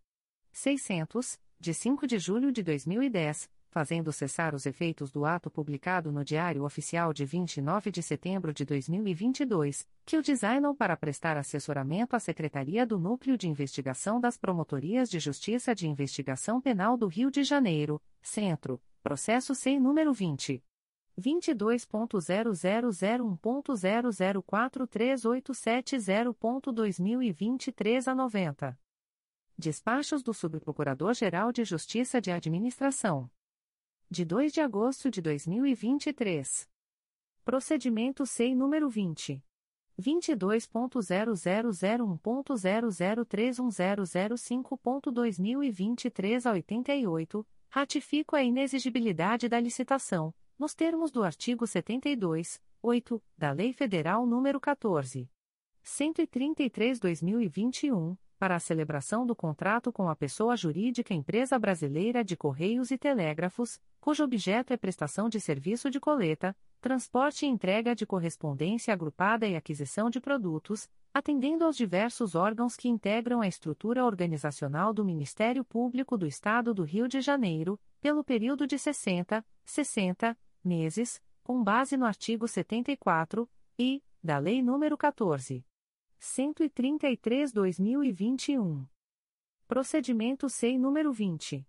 600, de 5 de julho de 2010, fazendo cessar os efeitos do ato publicado no Diário Oficial de 29 de setembro de 2022, que o designam para prestar assessoramento à Secretaria do Núcleo de Investigação das Promotorias de Justiça de Investigação Penal do Rio de Janeiro, Centro, processo sem número 20. 22.0001.0043870.2023 a 90. Despachos do Subprocurador-Geral de Justiça de Administração de 2 de agosto de 2023. Procedimento SEI número 20. 22.0001.0031005.2023 a 88, ratifico a inexigibilidade da licitação, nos termos do artigo 72, 8, da Lei Federal nº 14. 133/2021 para a celebração do contrato com a pessoa jurídica Empresa Brasileira de Correios e Telégrafos, cujo objeto é prestação de serviço de coleta, transporte e entrega de correspondência agrupada e aquisição de produtos, atendendo aos diversos órgãos que integram a estrutura organizacional do Ministério Público do Estado do Rio de Janeiro, pelo período de 60, 60 meses, com base no artigo 74 e da Lei nº 14. 133/2021. Procedimento SEI número 20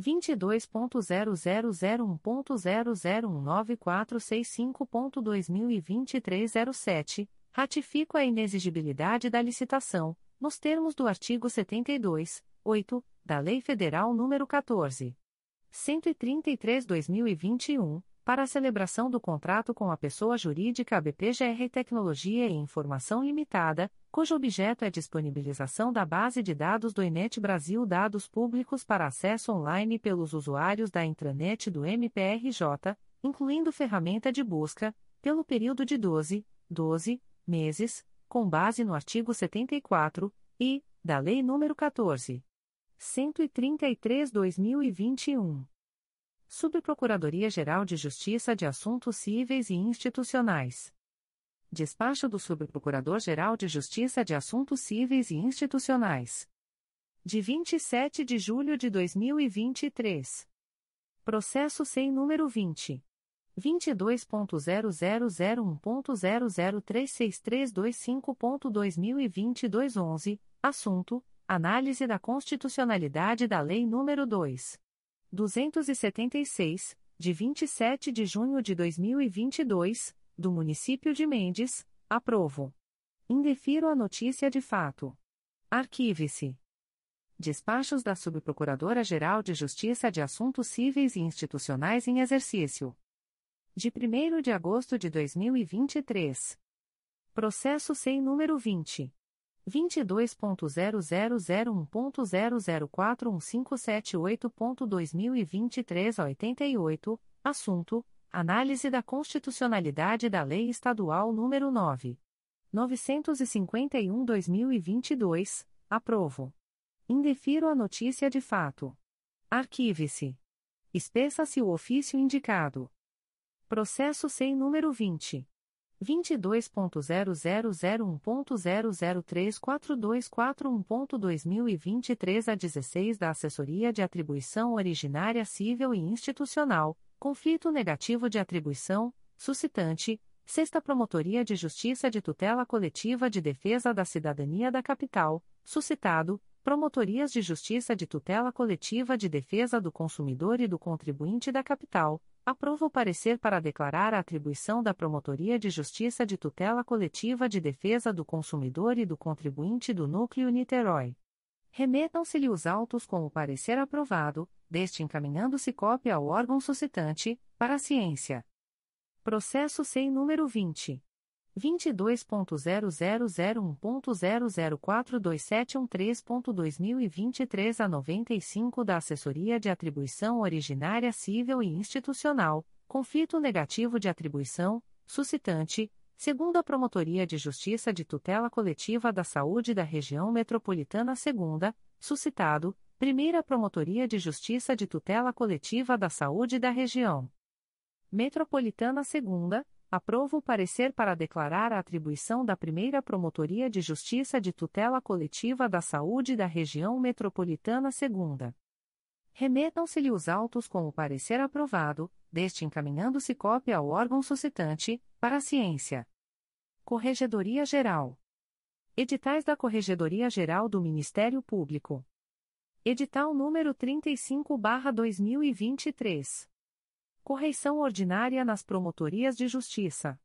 22.0001.0019465.2023 07, ratifico a inexigibilidade da licitação, nos termos do artigo 72, 8, da Lei Federal nº 14. 133/2021 para a celebração do contrato com a pessoa jurídica BPGR Tecnologia e Informação Limitada, cujo objeto é disponibilização da base de dados do Enet Brasil Dados Públicos para acesso online pelos usuários da intranet do MPRJ, incluindo ferramenta de busca, pelo período de 12, 12 meses, com base no artigo 74 e da Lei nº 14. 133/2021. Subprocuradoria-Geral de Justiça de Assuntos Cíveis e Institucionais. Despacho do Subprocurador-Geral de Justiça de Assuntos Cíveis e Institucionais. De 27 de julho de 2023. Processo sem número 20. 22.0001.0036325.2022 11, assunto: Análise da constitucionalidade da Lei nº 2. 276, de 27 de junho de 2022, do município de Mendes, aprovo. Indefiro a notícia de fato. Arquive-se. Despachos da Subprocuradora-Geral de Justiça de Assuntos Cíveis e Institucionais em Exercício. De 1 de agosto de 2023. Processo sem número 20. 22.0001.0041578.2023 a 88, assunto: Análise da constitucionalidade da Lei Estadual nº 9. 951-2022, aprovo. Indefiro a notícia de fato. Arquive-se. Espeça-se o ofício indicado. Processo sem número 20. 22.0001.0034241.2023 a 16 da Assessoria de Atribuição Originária Civil e Institucional, conflito negativo de atribuição, suscitante, Sexta Promotoria de Justiça de Tutela Coletiva de Defesa da Cidadania da Capital, suscitado, Promotorias de Justiça de Tutela Coletiva de Defesa do Consumidor e do Contribuinte da Capital, Aprova o parecer para declarar a atribuição da Promotoria de Justiça de Tutela Coletiva de Defesa do Consumidor e do Contribuinte do Núcleo Niterói. Remetam-se-lhe os autos com o parecer aprovado, deste encaminhando-se cópia ao órgão suscitante, para a ciência. Processo sem número 20. 22.0001.0042713.2023 a 95 da Assessoria de Atribuição Originária Civil e Institucional, conflito negativo de atribuição, suscitante, segundo a Promotoria de Justiça de Tutela Coletiva da Saúde da Região Metropolitana II, suscitado, Primeira Promotoria de Justiça de Tutela Coletiva da Saúde da Região. Metropolitana II, Aprovo o parecer para declarar a atribuição da primeira Promotoria de Justiça de Tutela Coletiva da Saúde da Região Metropolitana II. Remetam-se-lhe os autos com o parecer aprovado, deste encaminhando-se cópia ao órgão suscitante, para a ciência. Corregedoria Geral. Editais da Corregedoria Geral do Ministério Público. Edital número 35/2023. Correição ordinária nas promotorias de justiça.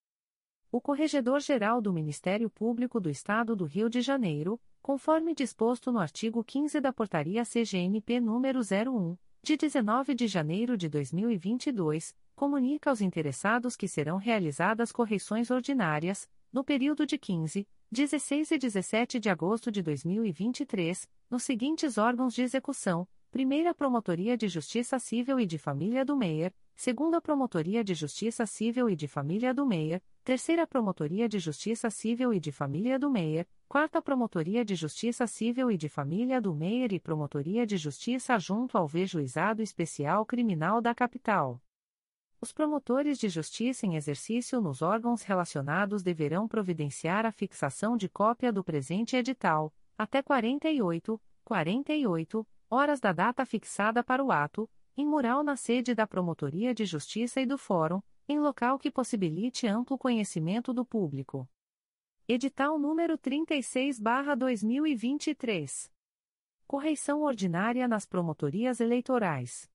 O Corregedor-Geral do Ministério Público do Estado do Rio de Janeiro, conforme disposto no artigo 15 da Portaria CGNP número 01, de 19 de janeiro de 2022, comunica aos interessados que serão realizadas correições ordinárias, no período de 15, 16 e 17 de agosto de 2023, nos seguintes órgãos de execução: Primeira Promotoria de Justiça Civil e de Família do Meier, Segunda Promotoria de Justiça Civil e de Família do Meier, Terceira Promotoria de Justiça Civil e de Família do Meier, Quarta Promotoria de Justiça Civil e de Família do Meier e Promotoria de Justiça junto ao V-Juizado Especial Criminal da Capital. Os promotores de justiça em exercício nos órgãos relacionados deverão providenciar a fixação de cópia do presente edital, até 48, 48 horas da data fixada para o ato, em mural na sede da Promotoria de Justiça e do Fórum, em local que possibilite amplo conhecimento do público. Edital número 36/2023. Correição ordinária nas promotorias eleitorais.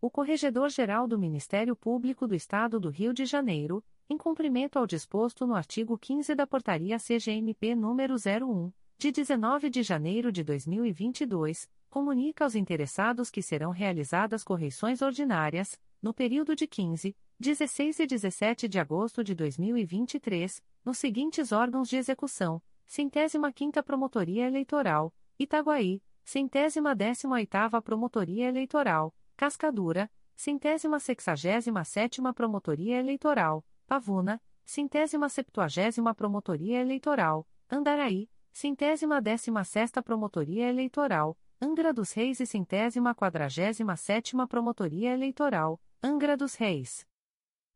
O Corregedor-Geral do Ministério Público do Estado do Rio de Janeiro, em cumprimento ao disposto no artigo 15 da Portaria CGMP número 01, de 19 de janeiro de 2022, comunica aos interessados que serão realizadas correições ordinárias, no período de 15, 16 e 17 de agosto de 2023, nos seguintes órgãos de execução: Centésima Quinta Promotoria Eleitoral, Itaguaí, Centésima Décima Oitava Promotoria Eleitoral, Cascadura, Centésima Sexagésima Sétima Promotoria Eleitoral, Pavuna, Centésima Septuagésima Promotoria Eleitoral, Andaraí, Centésima Décima Sexta Promotoria Eleitoral, Angra dos Reis e Centésima Quadragésima Sétima Promotoria Eleitoral, Angra dos Reis.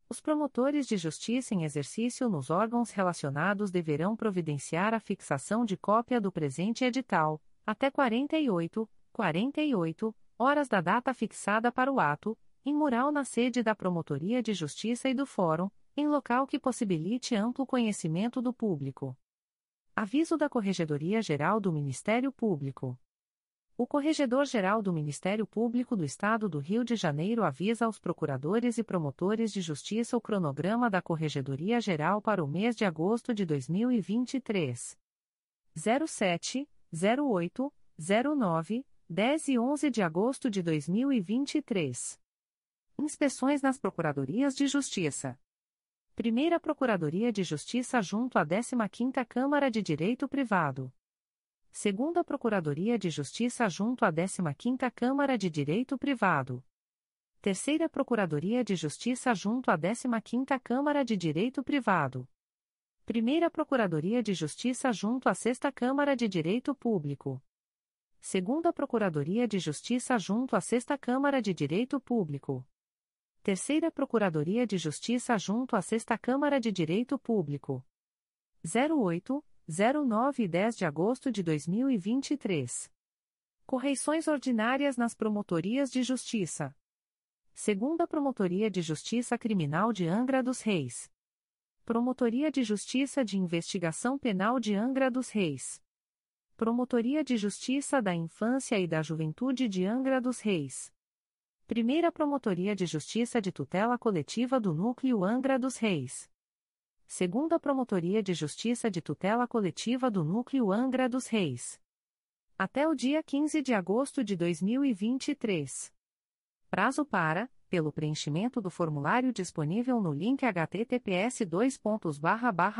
Os promotores de justiça em exercício nos órgãos relacionados deverão providenciar a fixação de cópia do presente edital, até 48, 48 horas da data fixada para o ato, em mural na sede da Promotoria de Justiça e do Fórum, em local que possibilite amplo conhecimento do público. Aviso da Corregedoria Geral do Ministério Público. O Corregedor-Geral do Ministério Público do Estado do Rio de Janeiro avisa aos procuradores e promotores de justiça o cronograma da Corregedoria Geral para o mês de agosto de 2023. 07, 08, 09, 10 e 11 de agosto de 2023. Inspeções nas Procuradorias de Justiça. Primeira Procuradoria de Justiça junto à 15ª Câmara de Direito Privado. Segunda Procuradoria de Justiça junto à 15ª Câmara de Direito Privado. Terceira Procuradoria de Justiça junto à 15ª Câmara de Direito Privado. Primeira Procuradoria de Justiça junto à Sexta Câmara de Direito Público. Segunda Procuradoria de Justiça junto à Sexta Câmara de Direito Público. Terceira Procuradoria de Justiça junto à Sexta Câmara de Direito Público. 08 09 e 10 de agosto de 2023. Correições ordinárias nas promotorias de justiça. Segunda Promotoria de Justiça Criminal de Angra dos Reis. Promotoria de Justiça de Investigação Penal de Angra dos Reis. Promotoria de Justiça da Infância e da Juventude de Angra dos Reis. Primeira Promotoria de Justiça de Tutela Coletiva do Núcleo Angra dos Reis segunda Promotoria de Justiça de Tutela Coletiva do Núcleo Angra dos Reis. Até o dia 15 de agosto de 2023. Prazo para, pelo preenchimento do formulário disponível no link https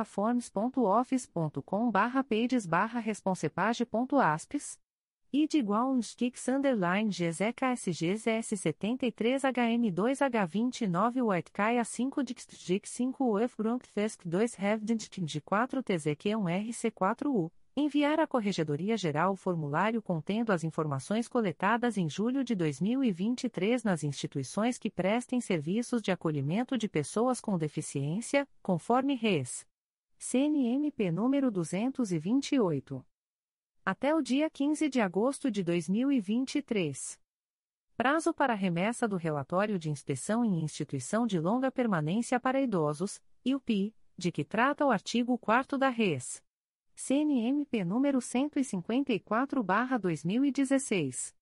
forms.office.com pages responsepage.aspes id igual uns kicks underline GZKSGZS 73 HM2H29 Whitekaia 5 Dixtjik 5 UF Grunkfesk 2 Hevdintk de 4 TZQ1 RC4U. Enviar à Corregedoria Geral o formulário contendo as informações coletadas em julho de 2023 nas instituições que prestem serviços de acolhimento de pessoas com deficiência, conforme RES. CNMP número 228 até o dia 15 de agosto de 2023. Prazo para remessa do relatório de inspeção em instituição de longa permanência para idosos, IUPI, de que trata o artigo 4 da Res. CNMP número 154/2016.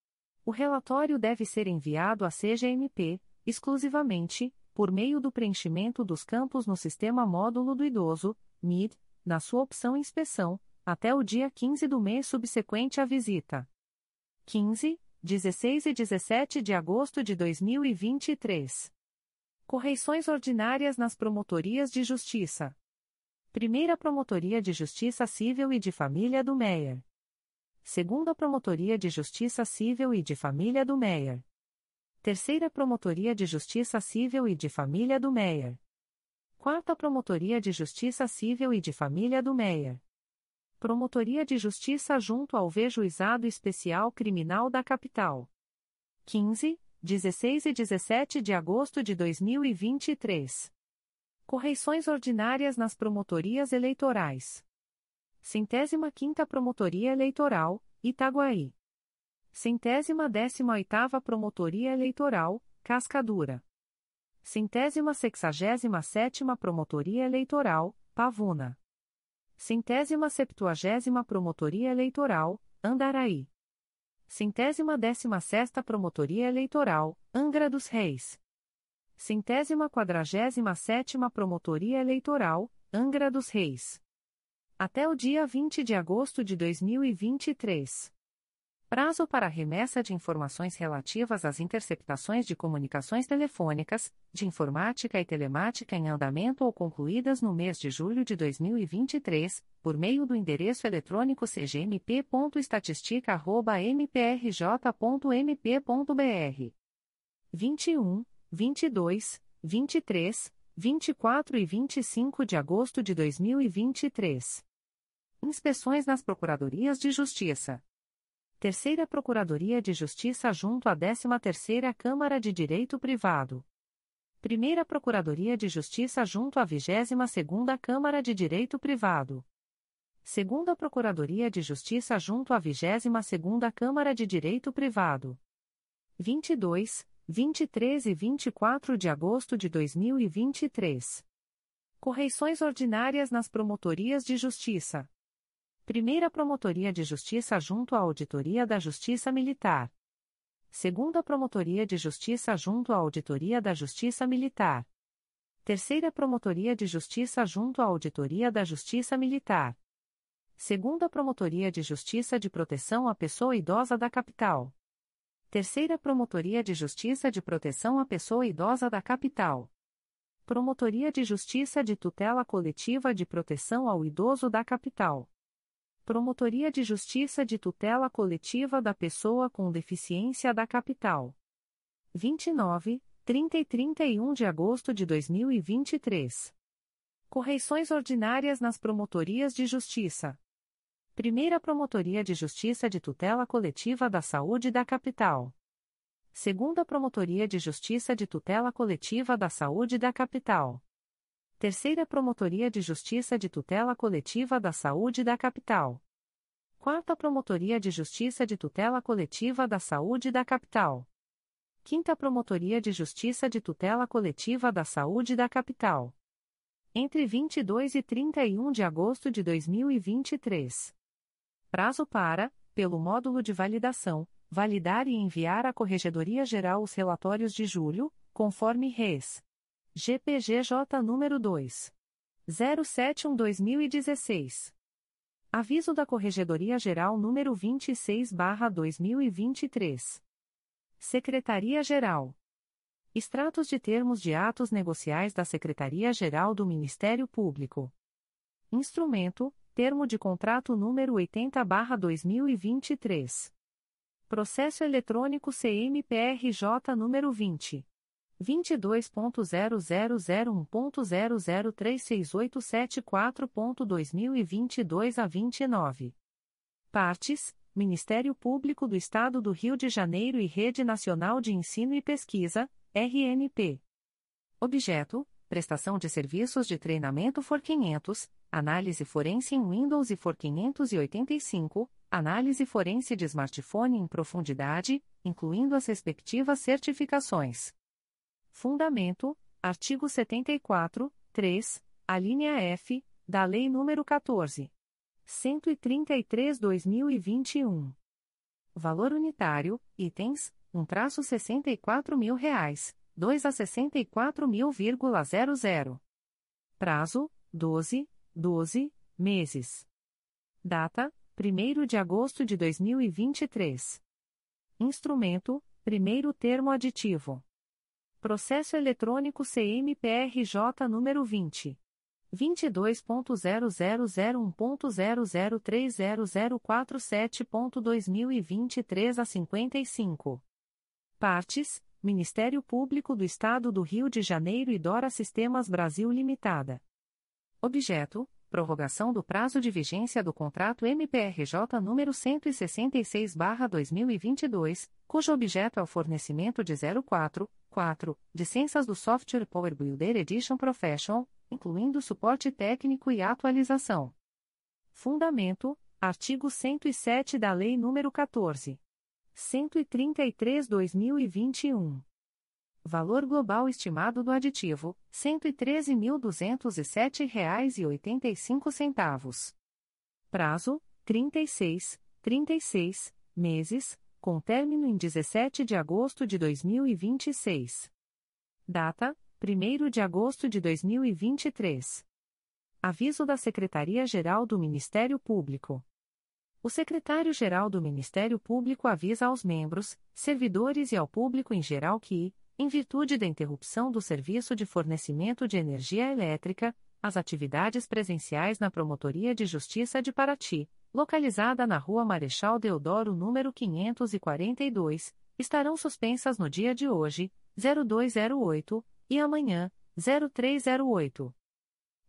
O relatório deve ser enviado à CGMP, exclusivamente, por meio do preenchimento dos campos no Sistema Módulo do Idoso, MID, na sua opção Inspeção, até o dia 15 do mês subsequente à visita. 15, 16 e 17 de agosto de 2023. Correições ordinárias nas promotorias de justiça. Primeira Promotoria de Justiça Civil e de Família do Meier. Segunda Promotoria de Justiça Civil e de Família do Meier. Terceira Promotoria de Justiça Civil e de Família do Meier. Quarta Promotoria de Justiça Civil e de Família do Meier. Promotoria de Justiça junto ao V-Juizado Especial Criminal da Capital. 15, 16 e 17 de agosto de 2023. Correições ordinárias nas promotorias eleitorais. Centésima quinta Promotoria Eleitoral, Itaguaí. Centésima décima oitava Promotoria Eleitoral, Cascadura. Centésima sexagésima sétima Promotoria Eleitoral, Pavuna. Centésima septuagésima Promotoria Eleitoral, Andaraí. Centésima décima sexta Promotoria Eleitoral, Angra dos Reis. Centésima quadragésima sétima Promotoria Eleitoral, Angra dos Reis. Até o dia 20 de agosto de 2023. Prazo para remessa de informações relativas às interceptações de comunicações telefônicas, de informática e telemática em andamento ou concluídas no mês de julho de 2023, por meio do endereço eletrônico cgmp.estatistica.mprj.mp.br. 21, 22, 23, 24 e 25 de agosto de 2023. Inspeções nas Procuradorias de Justiça. Terceira Procuradoria de Justiça junto à 13ª Câmara de Direito Privado. Primeira Procuradoria de Justiça junto à 22ª Câmara de Direito Privado. Segunda Procuradoria de Justiça junto à 22ª Câmara de Direito Privado. 22, 23 e 24 de agosto de 2023. Correições ordinárias nas Promotorias de Justiça. Primeira Promotoria de Justiça junto à Auditoria da Justiça Militar. Segunda Promotoria de Justiça junto à Auditoria da Justiça Militar. Terceira Promotoria de Justiça junto à Auditoria da Justiça Militar. Segunda Promotoria de Justiça de Proteção à Pessoa Idosa da Capital. Terceira Promotoria de Justiça de Proteção à Pessoa Idosa da Capital. Promotoria de Justiça de Tutela Coletiva de Proteção ao Idoso da Capital. Promotoria de Justiça de Tutela Coletiva da Pessoa com Deficiência da Capital. 29, 30 e 31 de agosto de 2023. Correições ordinárias nas Promotorias de Justiça. Primeira Promotoria de Justiça de Tutela Coletiva da Saúde da Capital. Segunda Promotoria de Justiça de Tutela Coletiva da Saúde da Capital. Terceira Promotoria de Justiça de Tutela Coletiva da Saúde da Capital. Quarta Promotoria de Justiça de Tutela Coletiva da Saúde da Capital. Quinta Promotoria de Justiça de Tutela Coletiva da Saúde da Capital. Entre 22 e 31 de agosto de 2023. Prazo para, pelo módulo de validação, validar e enviar à Corregedoria Geral os relatórios de julho, conforme res. GPGJ número 2. 071-2016. Aviso da Corregedoria Geral número 26/2023. Secretaria-Geral. Extratos de termos de atos negociais da Secretaria-Geral do Ministério Público. Instrumento: Termo de contrato número 80/2023. Processo eletrônico CMPRJ número 20 22.0001.0036874.2022 a 29. Partes: Ministério Público do Estado do Rio de Janeiro e Rede Nacional de Ensino e Pesquisa, RNP. Objeto: Prestação de serviços de treinamento For 500, análise forense em Windows e For 585, análise forense de smartphone em profundidade, incluindo as respectivas certificações. Fundamento: artigo 74, 3, a linha F, da Lei nº 14. 133/2021. Valor unitário: itens, 1 traço 64 mil reais, 2 a 64 mil,00. Prazo: 12, 12 meses. Data: 1 de agosto de 2023. Instrumento: primeiro termo aditivo. Processo eletrônico CMPRJ número 20. 22.0001.0030047.2023 a 55. Partes: Ministério Público do Estado do Rio de Janeiro e Dora Sistemas Brasil Limitada. Objeto: prorrogação do prazo de vigência do contrato MPRJ número 166/2022, cujo objeto é o fornecimento de 04, 4, licenças do software Power Builder Edition Professional incluindo suporte técnico e atualização. Fundamento: artigo 107 da Lei nº 14. 133/2021. Valor global estimado do aditivo: R$ 113.207,85. Prazo: 36, 36 meses, com término em 17 de agosto de 2026. Data: 1 de agosto de 2023. Aviso da Secretaria-Geral do Ministério Público. O secretário-geral do Ministério Público avisa aos membros, servidores e ao público em geral que, em virtude da interrupção do serviço de fornecimento de energia elétrica, as atividades presenciais na Promotoria de Justiça de Paraty, localizada na Rua Marechal Deodoro número 542, estarão suspensas no dia de hoje, 0208 e amanhã, 0308.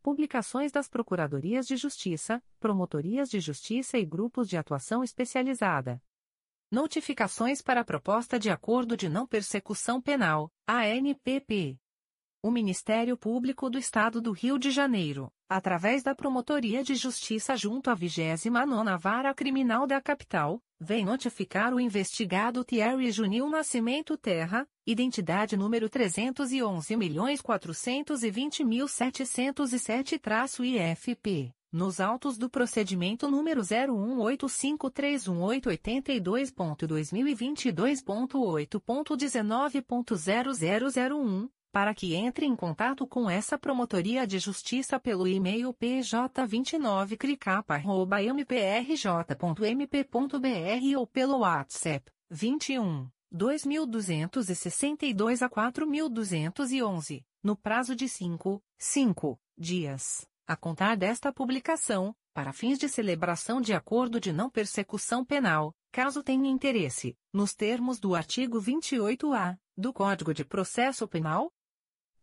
Publicações das Procuradorias de Justiça, Promotorias de Justiça e Grupos de Atuação Especializada. Notificações para a Proposta de Acordo de Não Persecução Penal, ANPP. O Ministério Público do Estado do Rio de Janeiro, através da Promotoria de Justiça junto à 29ª Vara Criminal da Capital, vem notificar o investigado Thierry Junil Nascimento Terra, identidade número 311.420.707-IFP, nos autos do procedimento número 018531882.2022.8.19.0001 para que entre em contato com essa promotoria de justiça pelo e-mail pj29cricapa@mprj.mp.br ou pelo WhatsApp 21 2262 a 4211, no prazo de 5, 5 dias, a contar desta publicação, para fins de celebração de acordo de não persecução penal, caso tenha interesse, nos termos do artigo 28-A do Código de Processo Penal,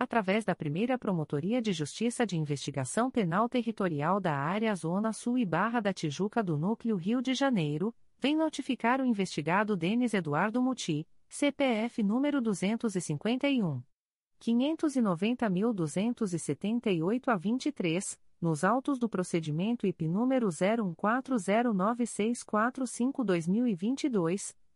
através da primeira Promotoria de Justiça de Investigação Penal Territorial da Área Zona Sul e Barra da Tijuca do Núcleo Rio de Janeiro, vem notificar o investigado Denis Eduardo Muti, CPF número 251. 590.278 a 23, nos autos do procedimento IP número 01409645-2022,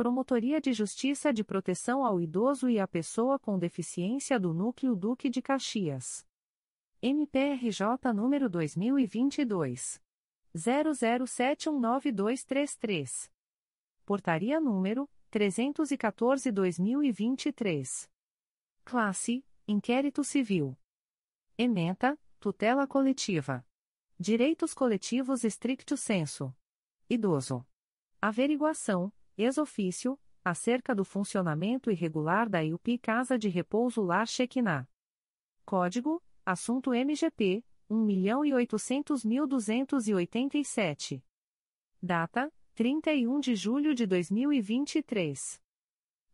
Promotoria de Justiça de Proteção ao Idoso e à Pessoa com Deficiência do Núcleo Duque de Caxias. MPRJ número 2022 00719233. Portaria número 314/2023. Classe: Inquérito Civil. Ementa: Tutela coletiva. Direitos coletivos estricto sensu. Idoso. Averiguação: Ex-ofício, acerca do funcionamento irregular da IUP Casa de Repouso Lar Shekinah. Código: Assunto MGP 1.800.287. Data: 31 de julho de 2023.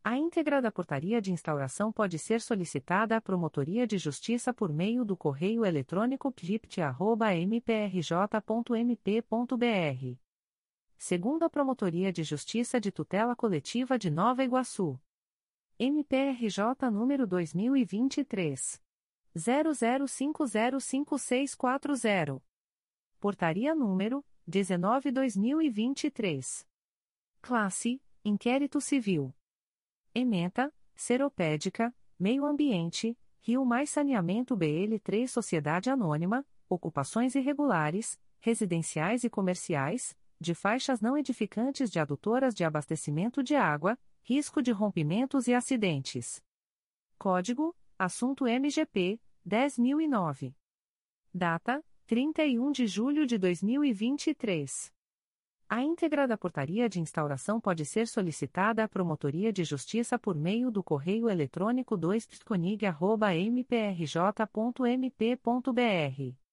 A íntegra da portaria de instauração pode ser solicitada à Promotoria de Justiça por meio do correio eletrônico plipt.mprj.mp.br. Segundo a Promotoria de Justiça de Tutela Coletiva de Nova Iguaçu. MPRJ número 2023. 00505640. Portaria número 19/2023. Classe: Inquérito Civil. Ementa: Seropédica, Meio Ambiente, Rio Mais Saneamento BL3 Sociedade Anônima, Ocupações Irregulares, Residenciais e Comerciais, de faixas não edificantes de adutoras de abastecimento de água, risco de rompimentos e acidentes. Código: Assunto MGP 10009. Data: 31 de julho de 2023. A íntegra da portaria de instauração pode ser solicitada à Promotoria de Justiça por meio do correio eletrônico 2psconig.mprj.mp.br.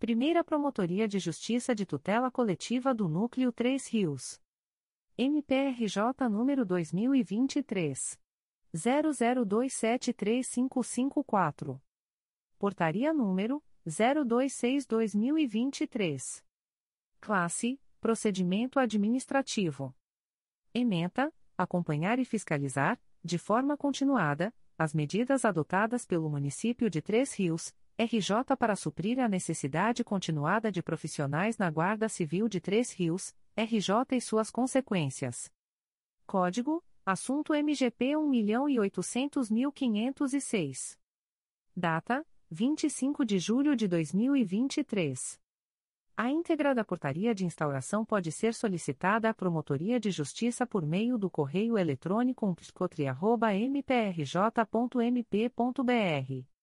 Primeira Promotoria de Justiça de Tutela Coletiva do Núcleo 3 Rios. MPRJ número 2023. 00273554. Portaria número 026-2023. Classe: Procedimento Administrativo. Ementa: Acompanhar e fiscalizar, de forma continuada, as medidas adotadas pelo município de Três Rios, RJ para suprir a necessidade continuada de profissionais na Guarda Civil de Três Rios, RJ e suas consequências. Código: Assunto MGP 1.800.506. Data: 25 de julho de 2023. A íntegra da portaria de instauração pode ser solicitada à Promotoria de Justiça por meio do correio eletrônico umpscotri.mprj.mp.br.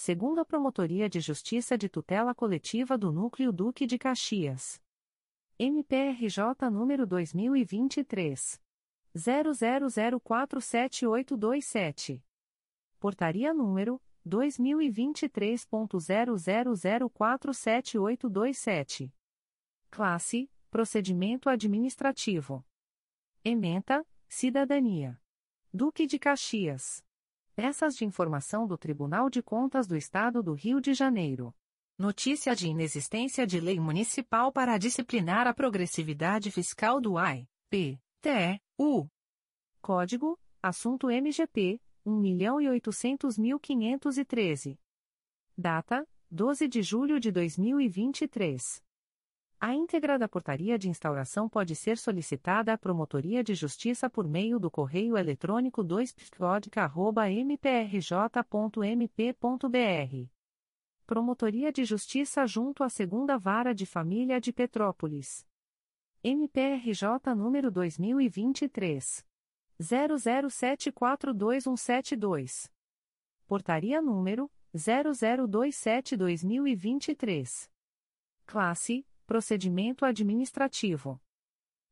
Segundo a Promotoria de Justiça de Tutela Coletiva do Núcleo Duque de Caxias. MPRJ número 2023. 00047827. Portaria número 2023.00047827. Classe: Procedimento Administrativo. Ementa: Cidadania. Duque de Caxias. Peças de informação do Tribunal de Contas do Estado do Rio de Janeiro. Notícia de inexistência de lei municipal para disciplinar a progressividade fiscal do AI, P, T, U. Código: Assunto MGP 1.800.513. Data: 12 de julho de 2023. A íntegra da portaria de instauração pode ser solicitada à Promotoria de Justiça por meio do correio eletrônico 2psicodica.mprj.mp.br. Promotoria de Justiça junto à Segunda Vara de Família de Petrópolis. MPRJ número 2023 00742172. Portaria número 0027/2023. Classe: Procedimento administrativo.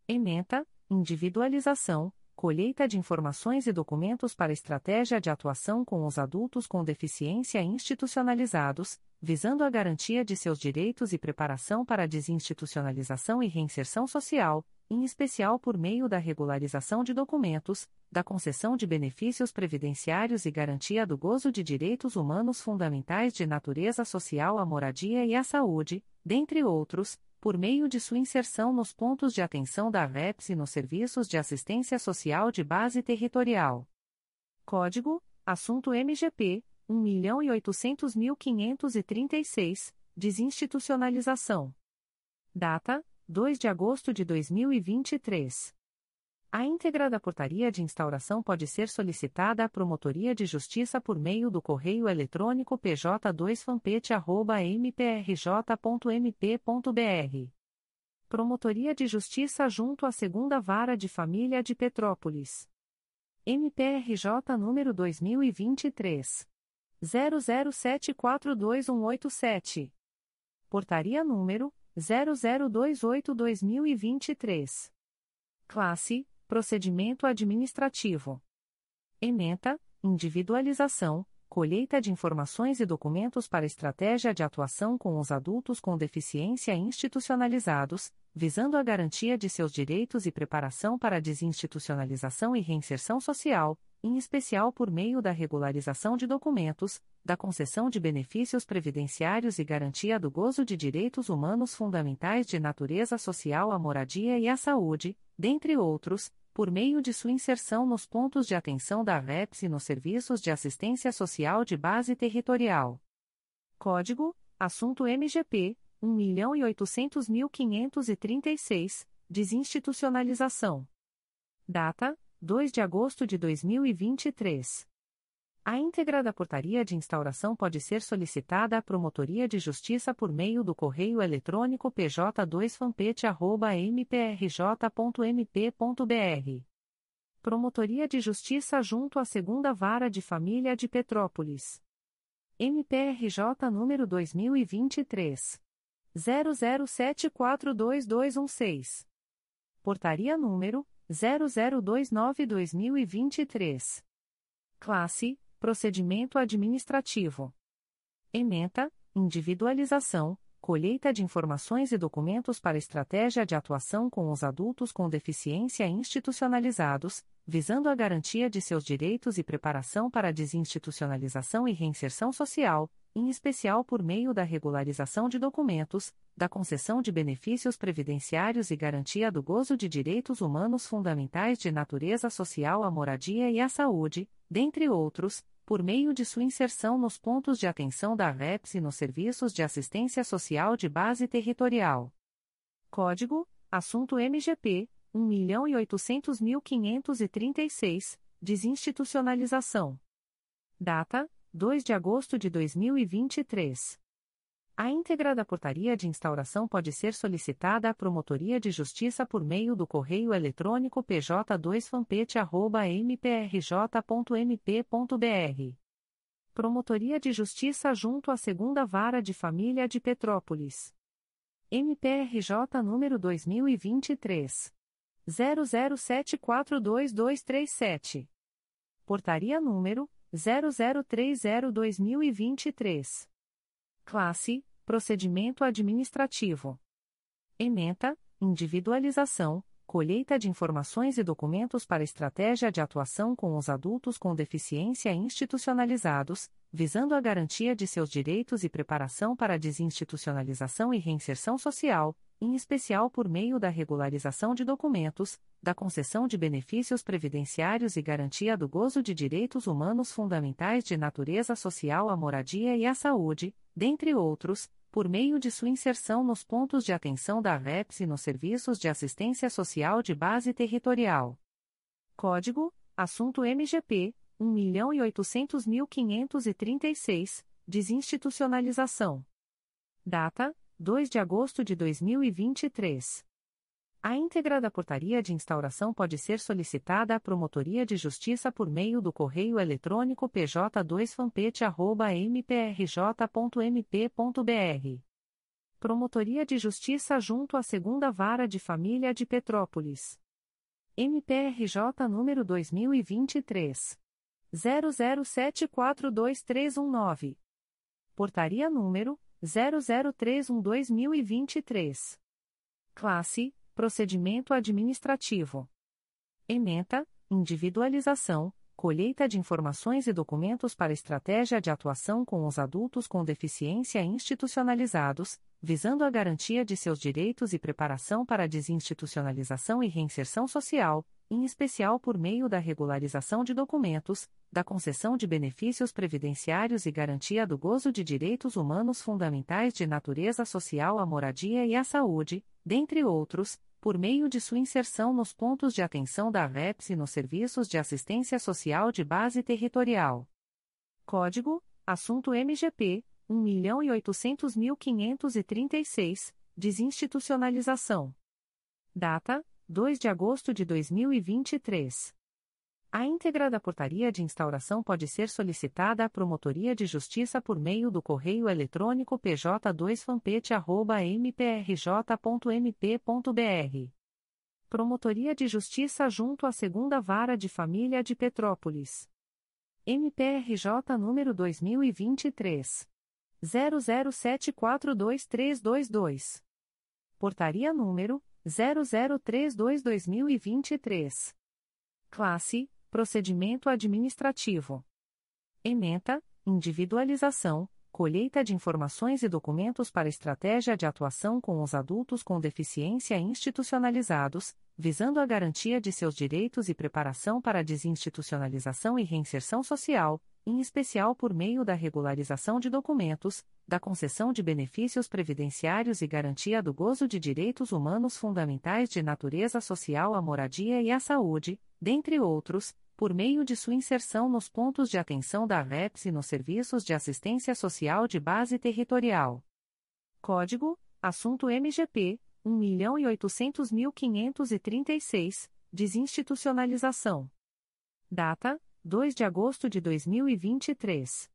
Ementa: Individualização, colheita de informações e documentos para estratégia de atuação com os adultos com deficiência institucionalizados, visando a garantia de seus direitos e preparação para a desinstitucionalização e reinserção social em especial por meio da regularização de documentos, da concessão de benefícios previdenciários e garantia do gozo de direitos humanos fundamentais de natureza social à moradia e à saúde, dentre outros, por meio de sua inserção nos pontos de atenção da REPS e nos serviços de assistência social de base territorial. Código: assunto MGP 1.800.536, desinstitucionalização. Data: 2 de agosto de 2023. A íntegra da portaria de instauração pode ser solicitada à Promotoria de Justiça por meio do correio eletrônico pj2fampete.mprj.mp.br. Promotoria de Justiça junto à Segunda Vara de Família de Petrópolis. MPRJ número 2023. 00742187. Portaria número 0028-2023. Classe: Procedimento Administrativo. Ementa: Individualização, colheita de informações e documentos para estratégia de atuação com os adultos com deficiência institucionalizados, visando a garantia de seus direitos e preparação para desinstitucionalização e reinserção social, em especial por meio da regularização de documentos, da concessão de benefícios previdenciários e garantia do gozo de direitos humanos fundamentais de natureza social à moradia e à saúde, dentre outros, por meio de sua inserção nos pontos de atenção da REPS e nos serviços de assistência social de base territorial. Código: Assunto MGP 1.800.536, Desinstitucionalização. Data: 2 de agosto de 2023. A íntegra da portaria de instauração pode ser solicitada à Promotoria de Justiça por meio do correio eletrônico pj2fampete.mprj.mp.br. Promotoria de Justiça junto à Segunda Vara de Família de Petrópolis. MPRJ número 2023. 00742216. Portaria número 0029-2023. Classe: Procedimento Administrativo. Ementa: Individualização, colheita de informações e documentos para estratégia de atuação com os adultos com deficiência institucionalizados, visando a garantia de seus direitos e preparação para desinstitucionalização e reinserção social, em especial por meio da regularização de documentos, da concessão de benefícios previdenciários e garantia do gozo de direitos humanos fundamentais de natureza social à moradia e à saúde, dentre outros, por meio de sua inserção nos pontos de atenção da REPS e nos serviços de assistência social de base territorial. Código: Assunto MGP 1.800.536, Desinstitucionalização. Data: 2 de agosto de 2023. A íntegra da portaria de instauração pode ser solicitada à Promotoria de Justiça por meio do correio eletrônico pj2fampete.mprj.mp.br. Promotoria de Justiça junto à Segunda Vara de Família de Petrópolis. MPRJ número 2023. 00742237. Portaria número 0030-2023. Classe: Procedimento Administrativo. Ementa: Individualização, colheita de informações e documentos para estratégia de atuação com os adultos com deficiência institucionalizados, visando a garantia de seus direitos e preparação para desinstitucionalização e reinserção social, em especial por meio da regularização de documentos, da concessão de benefícios previdenciários e garantia do gozo de direitos humanos fundamentais de natureza social à moradia e à saúde, dentre outros, por meio de sua inserção nos pontos de atenção da REPS e nos serviços de assistência social de base territorial. Código: Assunto MGP 1.800.536, Desinstitucionalização. Data: 2 de agosto de 2023. A íntegra da portaria de instauração pode ser solicitada à Promotoria de Justiça por meio do correio eletrônico pj2fampete.mprj.mp.br. Promotoria de Justiça junto à Segunda Vara de Família de Petrópolis. MPRJ número 2023. 00742319. Portaria número 0031-2023. Classe: Procedimento Administrativo. Ementa: Individualização, colheita de informações e documentos para estratégia de atuação com os adultos com deficiência institucionalizados, visando a garantia de seus direitos e preparação para a desinstitucionalização e reinserção social, em especial por meio da regularização de documentos, da concessão de benefícios previdenciários e garantia do gozo de direitos humanos fundamentais de natureza social à moradia e à saúde, dentre outros, por meio de sua inserção nos pontos de atenção da REPS e nos serviços de assistência social de base territorial. Código: Assunto MGP 1.800.536, Desinstitucionalização. Data: 2 de agosto de 2023. A íntegra da portaria de instauração pode ser solicitada à Promotoria de Justiça por meio do correio eletrônico pj2fampete.mprj.mp.br. Promotoria de Justiça junto à Segunda Vara de Família de Petrópolis. MPRJ número 2023. 00742322. Portaria número 0032-2023. Classe: Procedimento Administrativo. Ementa: Individualização, colheita de informações e documentos para estratégia de atuação com os adultos com deficiência institucionalizados, visando a garantia de seus direitos e preparação para desinstitucionalização e reinserção social, em especial por meio da regularização de documentos, da concessão de benefícios previdenciários e garantia do gozo de direitos humanos fundamentais de natureza social à moradia e à saúde, dentre outros, por meio de sua inserção nos pontos de atenção da REPS e nos serviços de assistência social de base territorial. Código: Assunto MGP 1.800.536, Desinstitucionalização. Data: 2 de agosto de 2023.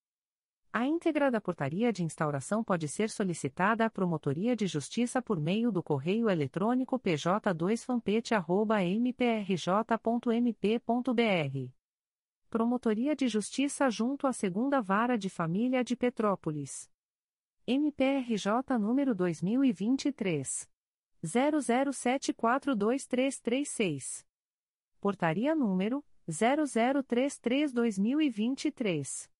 A íntegra da portaria de instauração pode ser solicitada à Promotoria de Justiça por meio do correio eletrônico pj2fampete.mprj.mp.br. Promotoria de Justiça junto à Segunda Vara de Família de Petrópolis. MPRJ número 2023. 00742336. Portaria número 0033-2023.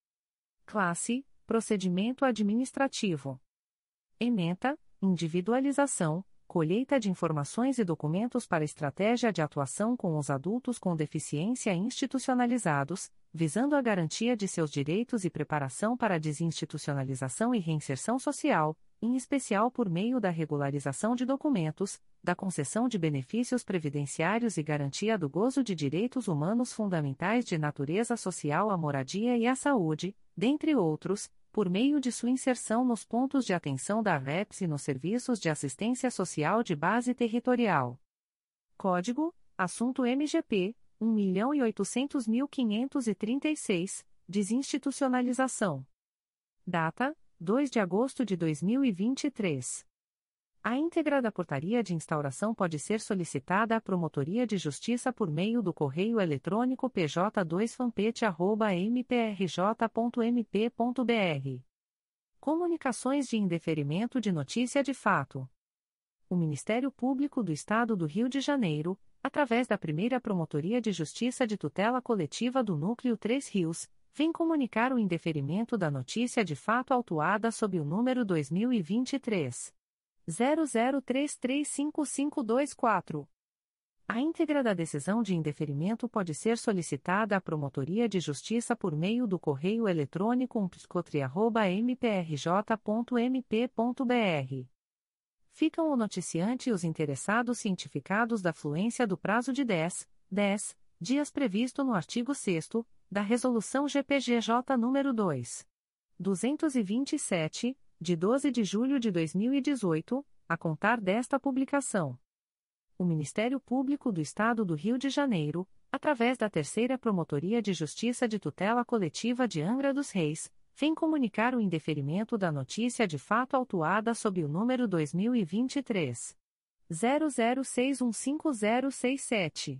Classe: Procedimento Administrativo. Ementa: Individualização, colheita de informações e documentos para estratégia de atuação com os adultos com deficiência institucionalizados, visando a garantia de seus direitos e preparação para desinstitucionalização e reinserção social, em especial por meio da regularização de documentos, da concessão de benefícios previdenciários e garantia do gozo de direitos humanos fundamentais de natureza social à moradia e à saúde, dentre outros, por meio de sua inserção nos pontos de atenção da REPS e nos serviços de assistência social de base territorial. Código: Assunto MGP 1.800.536, Desinstitucionalização. Data: 2 de agosto de 2023. A íntegra da portaria de instauração pode ser solicitada à Promotoria de Justiça por meio do correio eletrônico pj2fampete.mprj.mp.br. Comunicações de indeferimento de notícia de fato. O Ministério Público do Estado do Rio de Janeiro, através da primeira Promotoria de Justiça de Tutela Coletiva do Núcleo 3 Rios, vem comunicar o indeferimento da notícia de fato autuada sob o número 2023 00335524. A íntegra da decisão de indeferimento pode ser solicitada à Promotoria de Justiça por meio do correio eletrônico umpscotri.mprj.mp.br. Ficam o noticiante e os interessados cientificados da fluência do prazo de 10, 10 dias previsto no artigo 6 da Resolução GPGJ nº 2. 227, de 12 de julho de 2018, a contar desta publicação. O Ministério Público do Estado do Rio de Janeiro, através da Terceira Promotoria de Justiça de Tutela Coletiva de Angra dos Reis, vem comunicar o indeferimento da notícia de fato autuada sob o número 2023 00615067.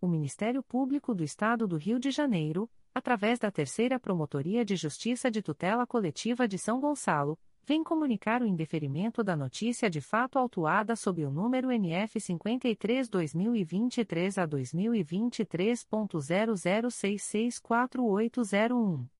O Ministério Público do Estado do Rio de Janeiro, através da Terceira Promotoria de Justiça de Tutela Coletiva de São Gonçalo, vem comunicar o indeferimento da notícia de fato autuada sob o número NF 53-2023 a 2023.00664801.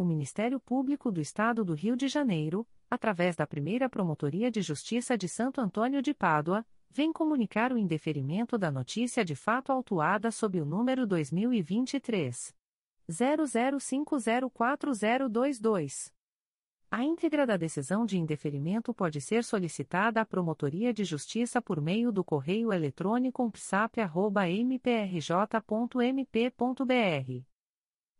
o Ministério Público do Estado do Rio de Janeiro, através da primeira Promotoria de Justiça de Santo Antônio de Pádua, vem comunicar o indeferimento da notícia de fato autuada sob o número 2023. 00504022. A íntegra da decisão de indeferimento pode ser solicitada à Promotoria de Justiça por meio do correio eletrônico psap.mprj.mp.br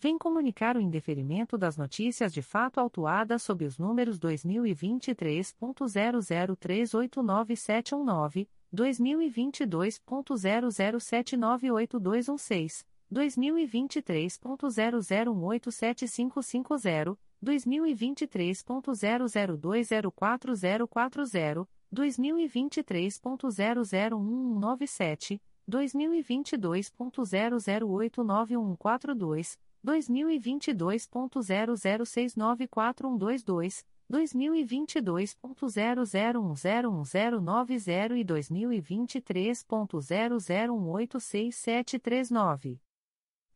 vem comunicar o indeferimento das notícias de fato autuadas sob os números 2023.00389719, 2022.00798216, 2023.00187550, 2023.00204040, 2023.001197, 2022.00891142, 2022.00694122, 2022.00101090 e 2023.00186739.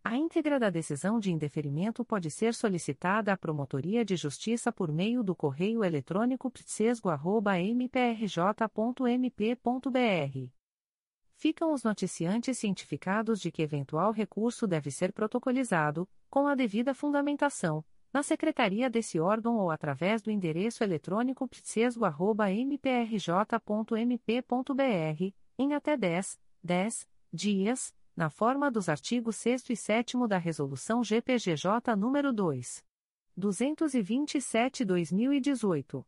A íntegra da decisão de indeferimento pode ser solicitada à Promotoria de Justiça por meio do correio eletrônico ptsesgo.mprj.mp.br ficam os noticiantes cientificados de que eventual recurso deve ser protocolizado, com a devida fundamentação, na secretaria desse órgão ou através do endereço eletrônico ptsesgo.mprj.mp.br, em até 10, 10 dias, na forma dos artigos 6 e 7 da Resolução GPGJ nº 2. 227-2018.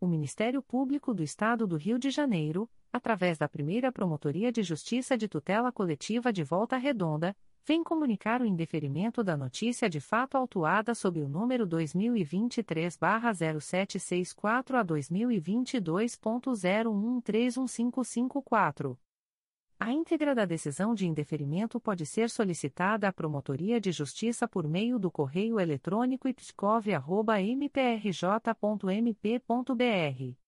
O Ministério Público do Estado do Rio de Janeiro, através da primeira Promotoria de Justiça de Tutela Coletiva de Volta Redonda, vem comunicar o indeferimento da notícia de fato autuada sob o número 2023-0764 a 2022.01315554. A íntegra da decisão de indeferimento pode ser solicitada à Promotoria de Justiça por meio do correio eletrônico ipscov.mprj.mp.br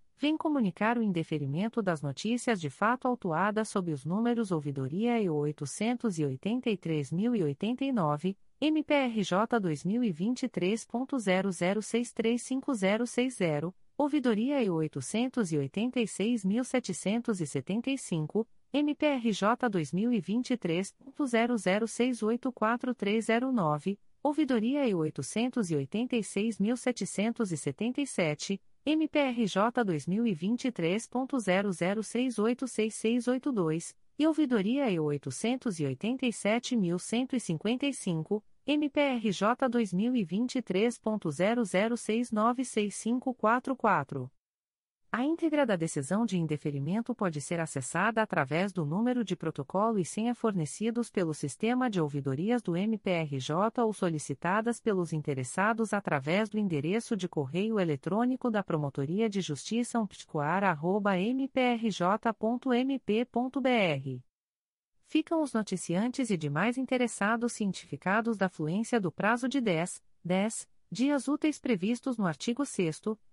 vem comunicar o indeferimento das notícias de fato autuadas sob os números ouvidoria e 883.089, MPRJ 2023.00635060, ouvidoria e 886.775, MPRJ 2023.00684309, ouvidoria e 886.777, MPRJ 2023.00686682, e ouvidoria E 887.155, MPRJ 2023.00696544. A íntegra da decisão de indeferimento pode ser acessada através do número de protocolo e senha fornecidos pelo sistema de ouvidorias do MPRJ ou solicitadas pelos interessados através do endereço de correio eletrônico da Promotoria de Justiça umpticoar.mprj.mp.br ficam os noticiantes e demais interessados cientificados da fluência do prazo de 10, 10 dias úteis previstos no artigo 6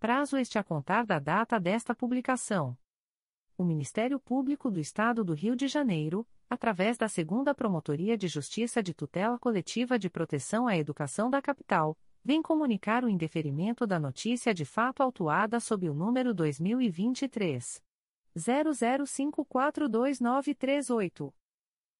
prazo este a contar da data desta publicação. O Ministério Público do Estado do Rio de Janeiro, através da Segunda Promotoria de Justiça de Tutela Coletiva de Proteção à Educação da Capital, vem comunicar o indeferimento da notícia de fato autuada sob o número 2023 00542938.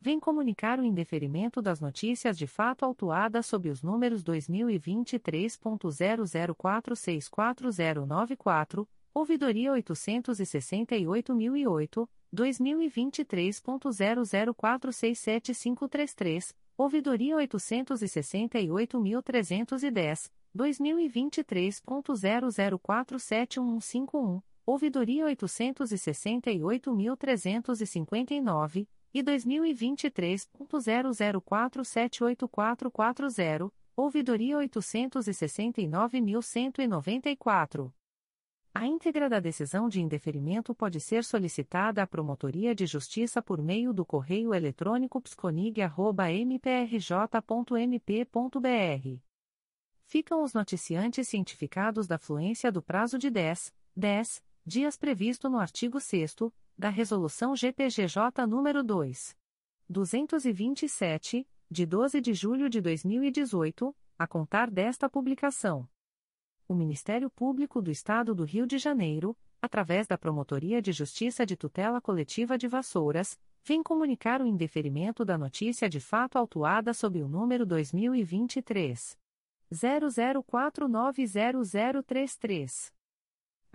vem comunicar o indeferimento das notícias de fato autuadas sob os números 2023.00464094, ouvidoria 868.008, 2023.00467533, ouvidoria 868.310, 2023.00471151, ouvidoria 868.359, e 2023.00478440, ouvidoria 869.194. A íntegra da decisão de indeferimento pode ser solicitada à Promotoria de Justiça por meio do correio eletrônico psconig.mprj.mp.br. Ficam os noticiantes cientificados da fluência do prazo de 10, 10 dias previsto no artigo 6 da Resolução GPGJ nº 2. 227, de 12 de julho de 2018, a contar desta publicação. O Ministério Público do Estado do Rio de Janeiro, através da Promotoria de Justiça de Tutela Coletiva de Vassouras, vem comunicar o indeferimento da notícia de fato autuada sob o número 2023 00490033.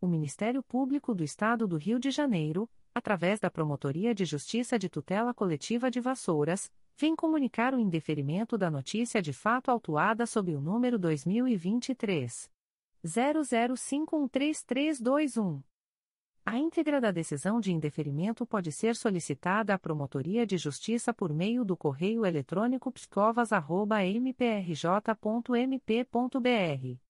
o Ministério Público do Estado do Rio de Janeiro, através da Promotoria de Justiça de Tutela Coletiva de Vassouras, vem comunicar o indeferimento da notícia de fato autuada sob o número 2023 00513321. A íntegra da decisão de indeferimento pode ser solicitada à Promotoria de Justiça por meio do correio eletrônico pscovas.mprj.mp.br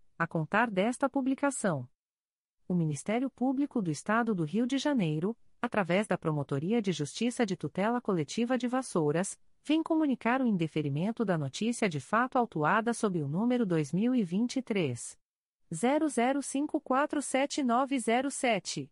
a contar desta publicação. O Ministério Público do Estado do Rio de Janeiro, através da Promotoria de Justiça de Tutela Coletiva de Vassouras, vem comunicar o indeferimento da notícia de fato autuada sob o número 2023 00547907.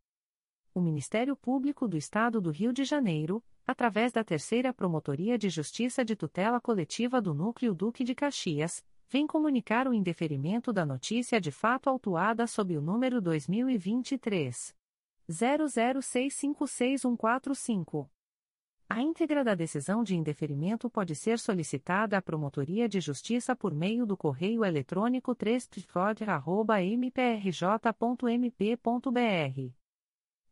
O Ministério Público do Estado do Rio de Janeiro, através da Terceira Promotoria de Justiça de Tutela Coletiva do Núcleo Duque de Caxias, vem comunicar o indeferimento da notícia de fato autuada sob o número 2023 00656145. A íntegra da decisão de indeferimento pode ser solicitada à Promotoria de Justiça por meio do correio eletrônico 3 mprj.mp.br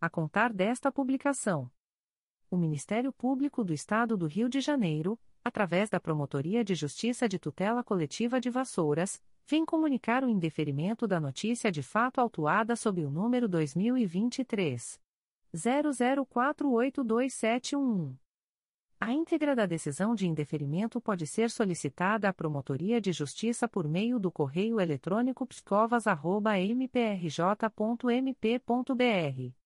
a contar desta publicação. O Ministério Público do Estado do Rio de Janeiro, através da Promotoria de Justiça de Tutela Coletiva de Vassouras, vem comunicar o indeferimento da notícia de fato autuada sob o número 2023 00482711. A íntegra da decisão de indeferimento pode ser solicitada à Promotoria de Justiça por meio do correio eletrônico pscovas.mprj.mp.br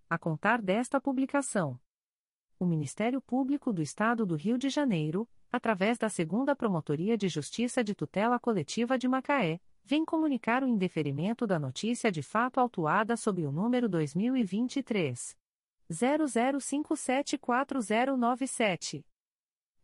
a contar desta publicação. O Ministério Público do Estado do Rio de Janeiro, através da Segunda Promotoria de Justiça de Tutela Coletiva de Macaé, vem comunicar o indeferimento da notícia de fato autuada sob o número 2023 00574097.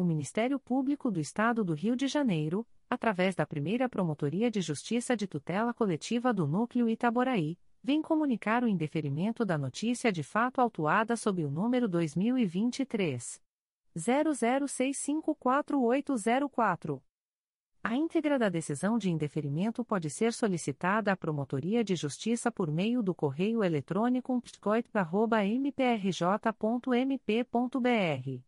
O Ministério Público do Estado do Rio de Janeiro, através da primeira Promotoria de Justiça de Tutela Coletiva do Núcleo Itaboraí, vem comunicar o indeferimento da notícia de fato autuada sob o número 2023. 00654804. A íntegra da decisão de indeferimento pode ser solicitada à Promotoria de Justiça por meio do correio eletrônico psicoit.mprj.mp.br.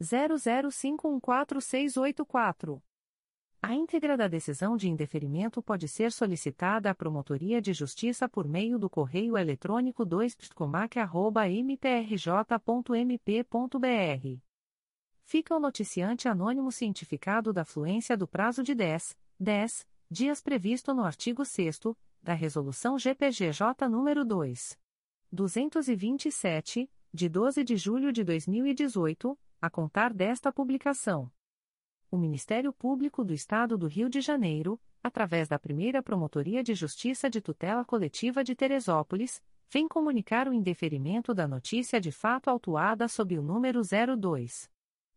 00514684. A íntegra da decisão de indeferimento pode ser solicitada à Promotoria de Justiça por meio do correio eletrônico 2ptcomac.mprj.mp.br. Fica o noticiante anônimo cientificado da fluência do prazo de 10, 10 dias previsto no artigo 6 da Resolução GPGJ nº 2. 227, de 12 de julho de 2018, a contar desta publicação o Ministério Público do Estado do Rio de Janeiro, através da primeira Promotoria de Justiça de Tutela Coletiva de Teresópolis, vem comunicar o indeferimento da notícia de fato autuada sob o número 02.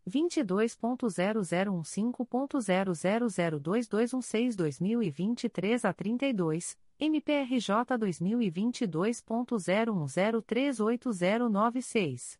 22.0015.00022162-2023 a 32, MPRJ 2022.01038096.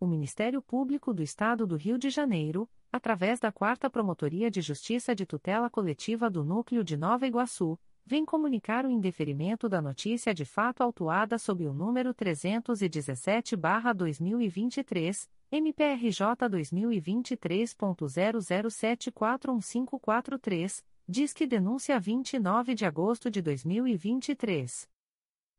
O Ministério Público do Estado do Rio de Janeiro, através da Quarta Promotoria de Justiça de Tutela Coletiva do Núcleo de Nova Iguaçu, vem comunicar o indeferimento da notícia de fato autuada sob o número 317-2023, MPRJ 2023.00741543, diz que denúncia 29 de agosto de 2023.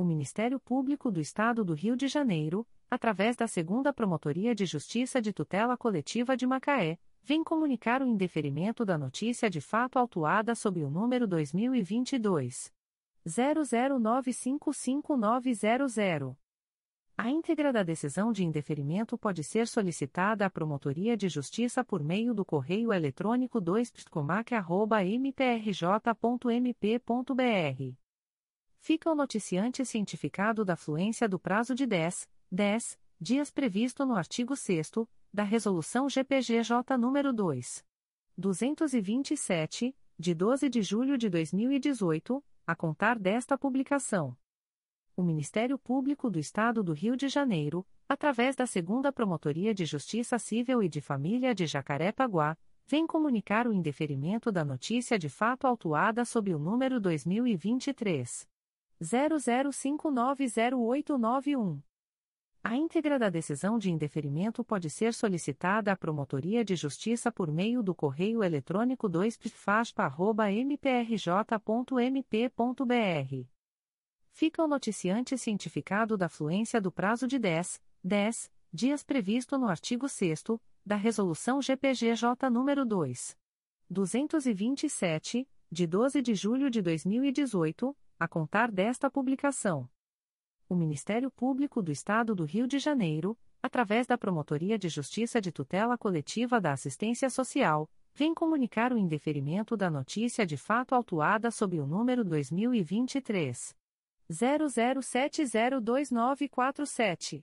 o Ministério Público do Estado do Rio de Janeiro, através da Segunda Promotoria de Justiça de Tutela Coletiva de Macaé, vem comunicar o indeferimento da notícia de fato autuada sob o número 2022 00955900. A íntegra da decisão de indeferimento pode ser solicitada à Promotoria de Justiça por meio do correio eletrônico 2pscomac.mprj.mp.br fica o noticiante cientificado da fluência do prazo de 10, 10 dias previsto no artigo 6 da Resolução GPGJ nº 2. 227, de 12 de julho de 2018, a contar desta publicação. O Ministério Público do Estado do Rio de Janeiro, através da Segunda Promotoria de Justiça Civil e de Família de Jacaré-Paguá, vem comunicar o indeferimento da notícia de fato autuada sob o número 2023 00590891. A íntegra da decisão de indeferimento pode ser solicitada à Promotoria de Justiça por meio do correio eletrônico 2pfaspa.mprj.mp.br. Fica o noticiante cientificado da fluência do prazo de 10, 10 dias previsto no artigo 6 da Resolução GPGJ nº 2. 227, de 12 de julho de 2018, a contar desta publicação. O Ministério Público do Estado do Rio de Janeiro, através da Promotoria de Justiça de Tutela Coletiva da Assistência Social, vem comunicar o indeferimento da notícia de fato autuada sob o número 2023 00702947.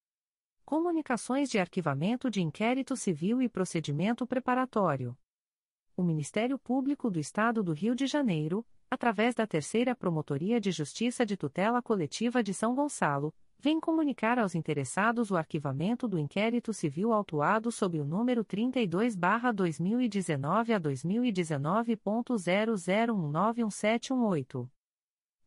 Comunicações de arquivamento de inquérito civil e procedimento preparatório. O Ministério Público do Estado do Rio de Janeiro, através da Terceira Promotoria de Justiça de Tutela Coletiva de São Gonçalo, vem comunicar aos interessados o arquivamento do inquérito civil autuado sob o número 32-2019 a 2019.00191718.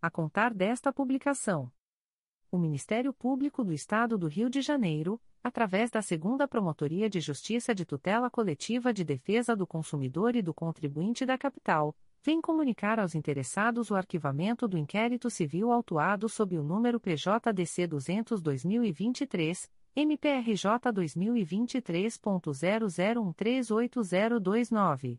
a contar desta publicação. O Ministério Público do Estado do Rio de Janeiro, através da Segunda Promotoria de Justiça de Tutela Coletiva de Defesa do Consumidor e do Contribuinte da Capital, vem comunicar aos interessados o arquivamento do inquérito civil autuado sob o número PJDC 200-2023, MPRJ 2023.00138029.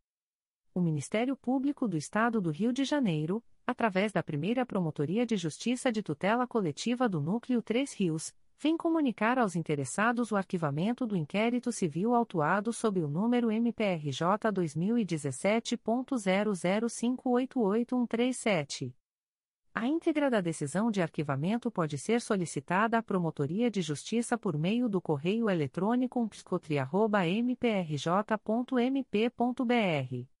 O Ministério Público do Estado do Rio de Janeiro, através da primeira Promotoria de Justiça de Tutela Coletiva do Núcleo 3 Rios, vem comunicar aos interessados o arquivamento do inquérito civil autuado sob o número MPRJ 2017.00588137. A íntegra da decisão de arquivamento pode ser solicitada à Promotoria de Justiça por meio do correio eletrônico psicotria.mprj.mp.br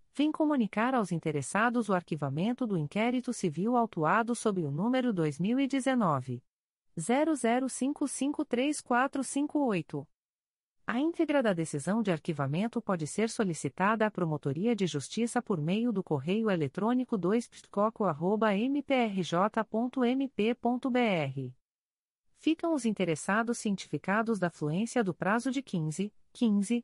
vem comunicar aos interessados o arquivamento do inquérito civil autuado sob o número 2019 00553458. A íntegra da decisão de arquivamento pode ser solicitada à Promotoria de Justiça por meio do correio eletrônico 2psicoco.mprj.mp.br. Ficam os interessados cientificados da fluência do prazo de 15, 15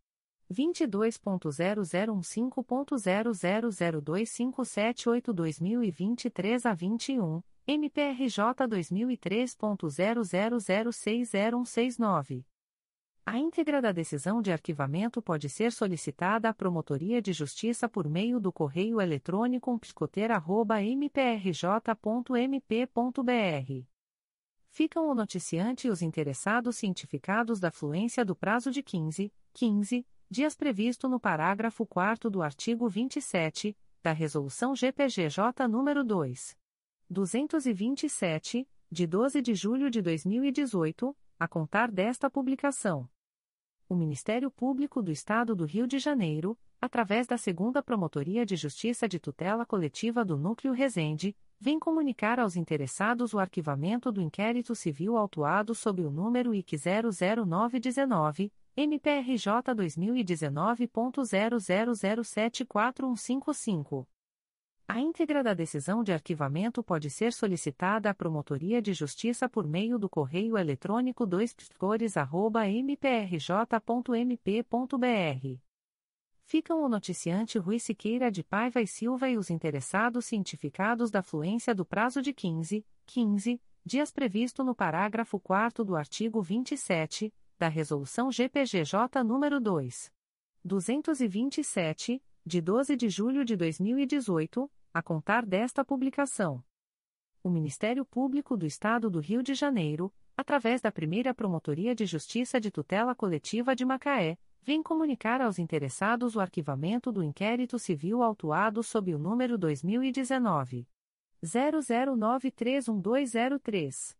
22.0015.00025782-2023 a 21, MPRJ 2003.00060169. A íntegra da decisão de arquivamento pode ser solicitada à Promotoria de Justiça por meio do correio eletrônico psicoter.mprj.mp.br ficam o noticiante e os interessados cientificados da fluência do prazo de 15, 15 dias previsto no parágrafo 4 do artigo 27 da Resolução GPGJ nº 2. 227, de 12 de julho de 2018, a contar desta publicação. O Ministério Público do Estado do Rio de Janeiro, através da Segunda Promotoria de Justiça de Tutela Coletiva do Núcleo Resende, vem comunicar aos interessados o arquivamento do inquérito civil autuado sob o número IC 00919, MPRJ 2019.00074155. A íntegra da decisão de arquivamento pode ser solicitada à Promotoria de Justiça por meio do correio eletrônico 2 mprj.mp.br ficam o noticiante Rui Siqueira de Paiva e Silva e os interessados cientificados da fluência do prazo de 15, 15 dias previsto no parágrafo 4 do artigo 27 da Resolução GPGJ nº 2. 227, de 12 de julho de 2018, a contar desta publicação. O Ministério Público do Estado do Rio de Janeiro, através da primeira Promotoria de Justiça de Tutela Coletiva de Macaé, vem comunicar aos interessados o arquivamento do inquérito civil autuado sob o número 2019 00931203.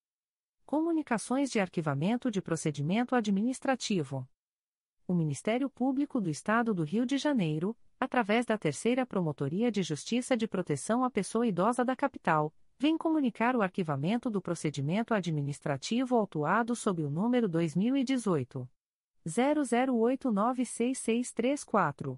Comunicações de arquivamento de procedimento administrativo. O Ministério Público do Estado do Rio de Janeiro, através da Terceira Promotoria de Justiça de Proteção à Pessoa Idosa da Capital, vem comunicar o arquivamento do procedimento administrativo autuado sob o número 2018 00896634.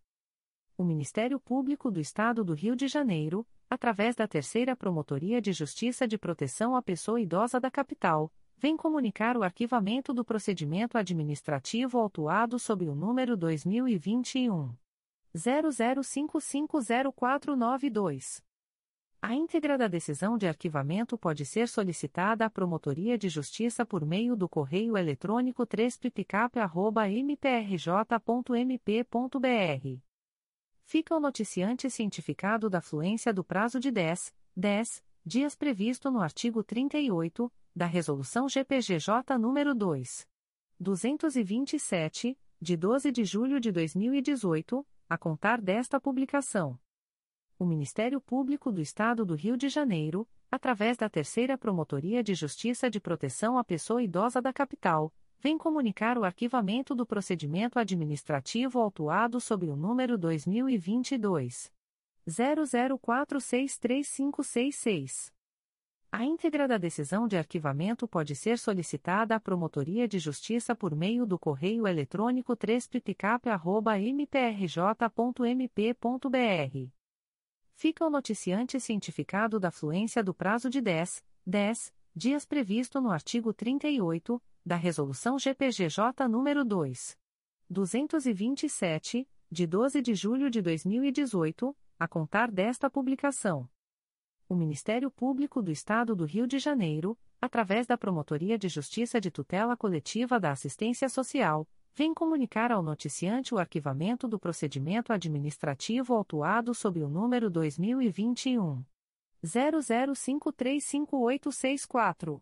O Ministério Público do Estado do Rio de Janeiro, através da Terceira Promotoria de Justiça de Proteção à Pessoa Idosa da Capital, vem comunicar o arquivamento do procedimento administrativo autuado sob o número 2021 00550492. A íntegra da decisão de arquivamento pode ser solicitada à Promotoria de Justiça por meio do correio eletrônico 3picap.mprj.mp.br. Fica o noticiante cientificado da fluência do prazo de 10, 10 dias previsto no artigo 38 da Resolução GPGJ nº 2. 227, de 12 de julho de 2018, a contar desta publicação. O Ministério Público do Estado do Rio de Janeiro, através da Terceira Promotoria de Justiça de Proteção à Pessoa Idosa da Capital, vem comunicar o arquivamento do procedimento administrativo autuado sob o número 2022 00463566. A íntegra da decisão de arquivamento pode ser solicitada à Promotoria de Justiça por meio do correio eletrônico 3picap.mprj.mp.br fica o noticiante cientificado da fluência do prazo de 10, 10 dias previsto no artigo 38 da Resolução GPGJ nº 2. 227, de 12 de julho de 2018, a contar desta publicação. O Ministério Público do Estado do Rio de Janeiro, através da Promotoria de Justiça de Tutela Coletiva da Assistência Social, vem comunicar ao noticiante o arquivamento do procedimento administrativo autuado sob o número 2021 00535864.